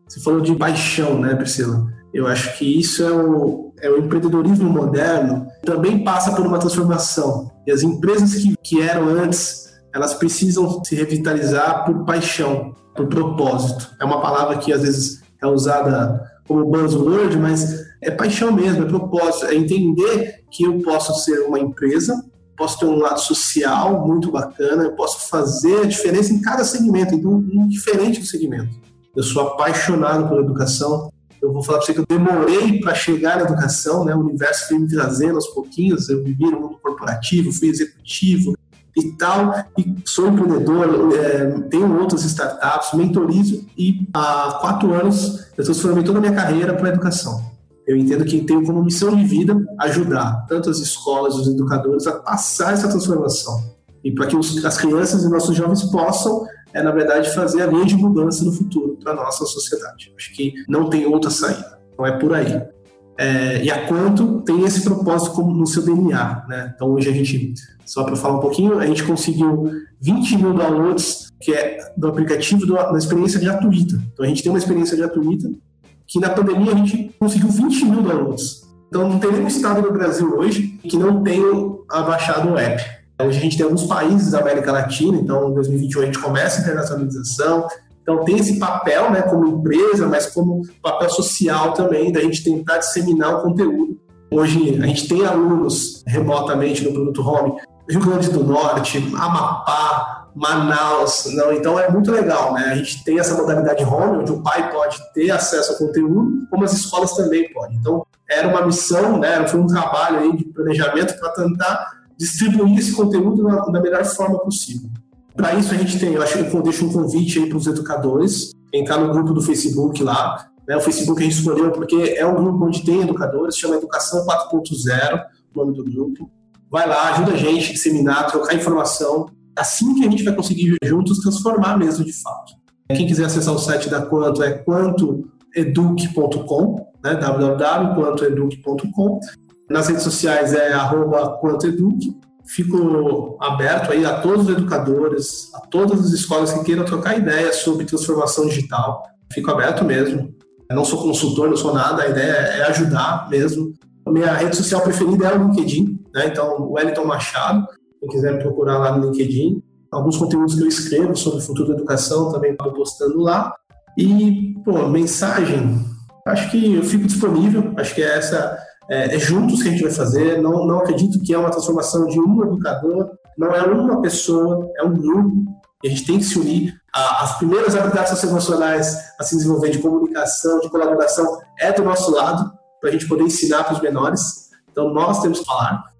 você falou de paixão, né, Priscila? Eu acho que isso é o, é o empreendedorismo moderno, também passa por uma transformação. E as empresas que, que eram antes, elas precisam se revitalizar por paixão, por propósito. É uma palavra que às vezes é usada como buzzword, mas é paixão mesmo, é propósito, é entender que eu posso ser uma empresa, posso ter um lado social muito bacana, eu posso fazer a diferença em cada segmento, então, diferente do segmento. Eu sou apaixonado pela educação. Eu vou falar para você que eu demorei para chegar na educação, né? O universo foi me trazendo aos pouquinhos. Eu vivi no mundo corporativo, fui executivo e tal. E sou empreendedor, é, tenho outras startups, mentorizo e há quatro anos eu transformei toda a minha carreira para a educação. Eu entendo que tenho como missão de vida ajudar tanto as escolas, os educadores a passar essa transformação e para que os, as crianças e nossos jovens possam, é, na verdade, fazer a linha de mudança no futuro para nossa sociedade. Acho que não tem outra saída, não é por aí. É, e a Quanto tem esse propósito como no seu DNA. Né? Então, hoje a gente, só para falar um pouquinho, a gente conseguiu 20 mil downloads que é do aplicativo da experiência gratuita. Então, a gente tem uma experiência gratuita que na pandemia a gente conseguiu 20 mil downloads. Então não tem nenhum estado do Brasil hoje que não tenha abaixado o app. Hoje a gente tem alguns países da América Latina, então em 2021 a gente começa a internacionalização, então tem esse papel né, como empresa, mas como papel social também, da gente tentar disseminar o conteúdo. Hoje a gente tem alunos remotamente no Produto Home, Rio Grande do Norte, Amapá, Manaus, não, então é muito legal, né? A gente tem essa modalidade home, onde o pai pode ter acesso ao conteúdo, como as escolas também podem. Então, era uma missão, né? Foi um trabalho aí de planejamento para tentar distribuir esse conteúdo na, da melhor forma possível. Para isso, a gente tem, eu acho que eu deixo um convite aí para os educadores, entrar no grupo do Facebook lá, né? O Facebook a gente escolheu porque é um grupo onde tem educadores, chama Educação 4.0, o nome do grupo. Vai lá, ajuda a gente a disseminar, trocar informação, assim que a gente vai conseguir juntos transformar mesmo de fato. Quem quiser acessar o site da Quanto é quantoeduc.com, né, www.quantoeduc.com. Nas redes sociais é quantoeduc. Fico aberto aí a todos os educadores, a todas as escolas que queiram trocar ideias sobre transformação digital. Fico aberto mesmo. Eu não sou consultor, não sou nada, a ideia é ajudar mesmo. Minha rede social preferida é o LinkedIn, né? então o Wellington Machado. Quem quiser me procurar lá no LinkedIn. Alguns conteúdos que eu escrevo sobre o futuro da educação também estou postando lá. E, pô, mensagem, acho que eu fico disponível, acho que é essa, é, é, juntos que a gente vai fazer. Não, não acredito que é uma transformação de um educador, não é uma pessoa, é um grupo. E a gente tem que se unir. As primeiras habilidades socioemocionais a se desenvolver de comunicação, de colaboração, é do nosso lado, para a gente poder ensinar para os menores. Então, nós temos que falar.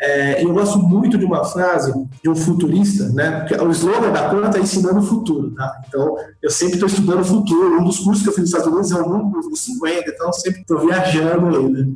É, eu gosto muito de uma frase de um futurista, né? Porque o slogan da planta é ensinando o futuro, tá? Então, eu sempre estou estudando o futuro. Um dos cursos que eu fiz nos Estados Unidos é o mundo dos 50, então sempre estou viajando ainda.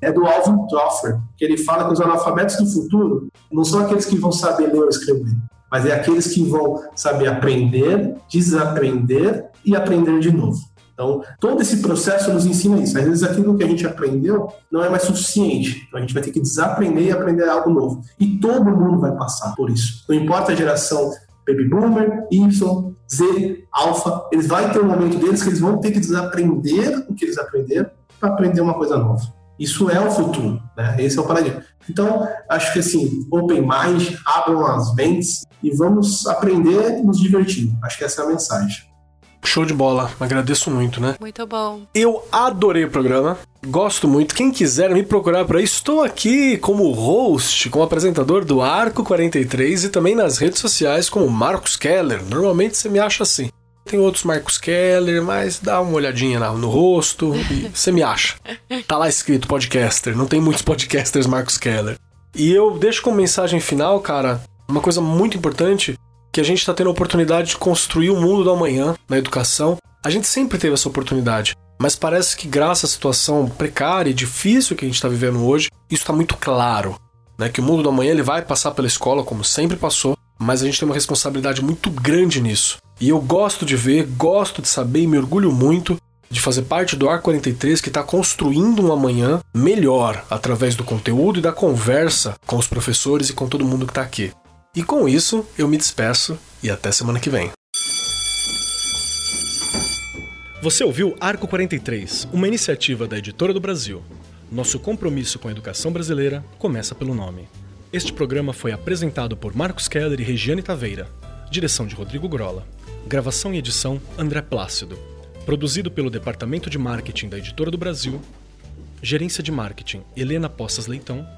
É do Alvin Toffler, que ele fala que os analfabetos do futuro não são aqueles que vão saber ler ou escrever, mas é aqueles que vão saber aprender, desaprender e aprender de novo. Então, todo esse processo nos ensina isso. Às vezes, aquilo que a gente aprendeu não é mais suficiente. Então, a gente vai ter que desaprender e aprender algo novo. E todo mundo vai passar por isso. Não importa a geração Baby Boomer, Y, Z, Alpha, eles vão ter um momento deles que eles vão ter que desaprender o que eles aprenderam para aprender uma coisa nova. Isso é o futuro, né? Esse é o paradigma. Então, acho que assim, open mind, abram as mentes e vamos aprender e nos divertir. Acho que essa é a mensagem. Show de bola, agradeço muito, né? Muito bom. Eu adorei o programa, gosto muito. Quem quiser me procurar por aí, estou aqui como host, como apresentador do Arco 43 e também nas redes sociais como Marcos Keller. Normalmente você me acha assim. Tem outros Marcos Keller, mas dá uma olhadinha no rosto e você me acha. Tá lá escrito podcaster, não tem muitos podcasters Marcos Keller. E eu deixo como mensagem final, cara, uma coisa muito importante que a gente está tendo a oportunidade de construir o mundo do amanhã na educação. A gente sempre teve essa oportunidade, mas parece que graças à situação precária e difícil que a gente está vivendo hoje, isso está muito claro. Né? Que o mundo do amanhã ele vai passar pela escola, como sempre passou, mas a gente tem uma responsabilidade muito grande nisso. E eu gosto de ver, gosto de saber e me orgulho muito de fazer parte do AR43 que está construindo um amanhã melhor através do conteúdo e da conversa com os professores e com todo mundo que está aqui. E com isso, eu me despeço e até semana que vem. Você ouviu Arco 43, uma iniciativa da Editora do Brasil. Nosso compromisso com a educação brasileira começa pelo nome. Este programa foi apresentado por Marcos Keller e Regiane Taveira. Direção de Rodrigo Grola. Gravação e edição André Plácido. Produzido pelo Departamento de Marketing da Editora do Brasil. Gerência de Marketing Helena Poças Leitão.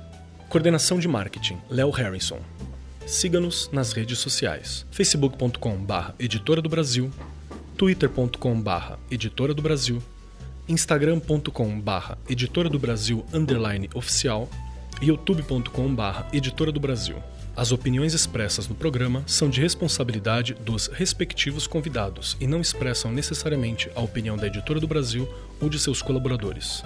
Coordenação de Marketing Léo Harrison. Siga-nos nas redes sociais: facebook.com/barra Editora do Brasil, twitter.com/barra Editora do Brasil, instagram.com/barra Editora do Brasil underline oficial e youtube.com/barra Editora do Brasil. As opiniões expressas no programa são de responsabilidade dos respectivos convidados e não expressam necessariamente a opinião da Editora do Brasil ou de seus colaboradores.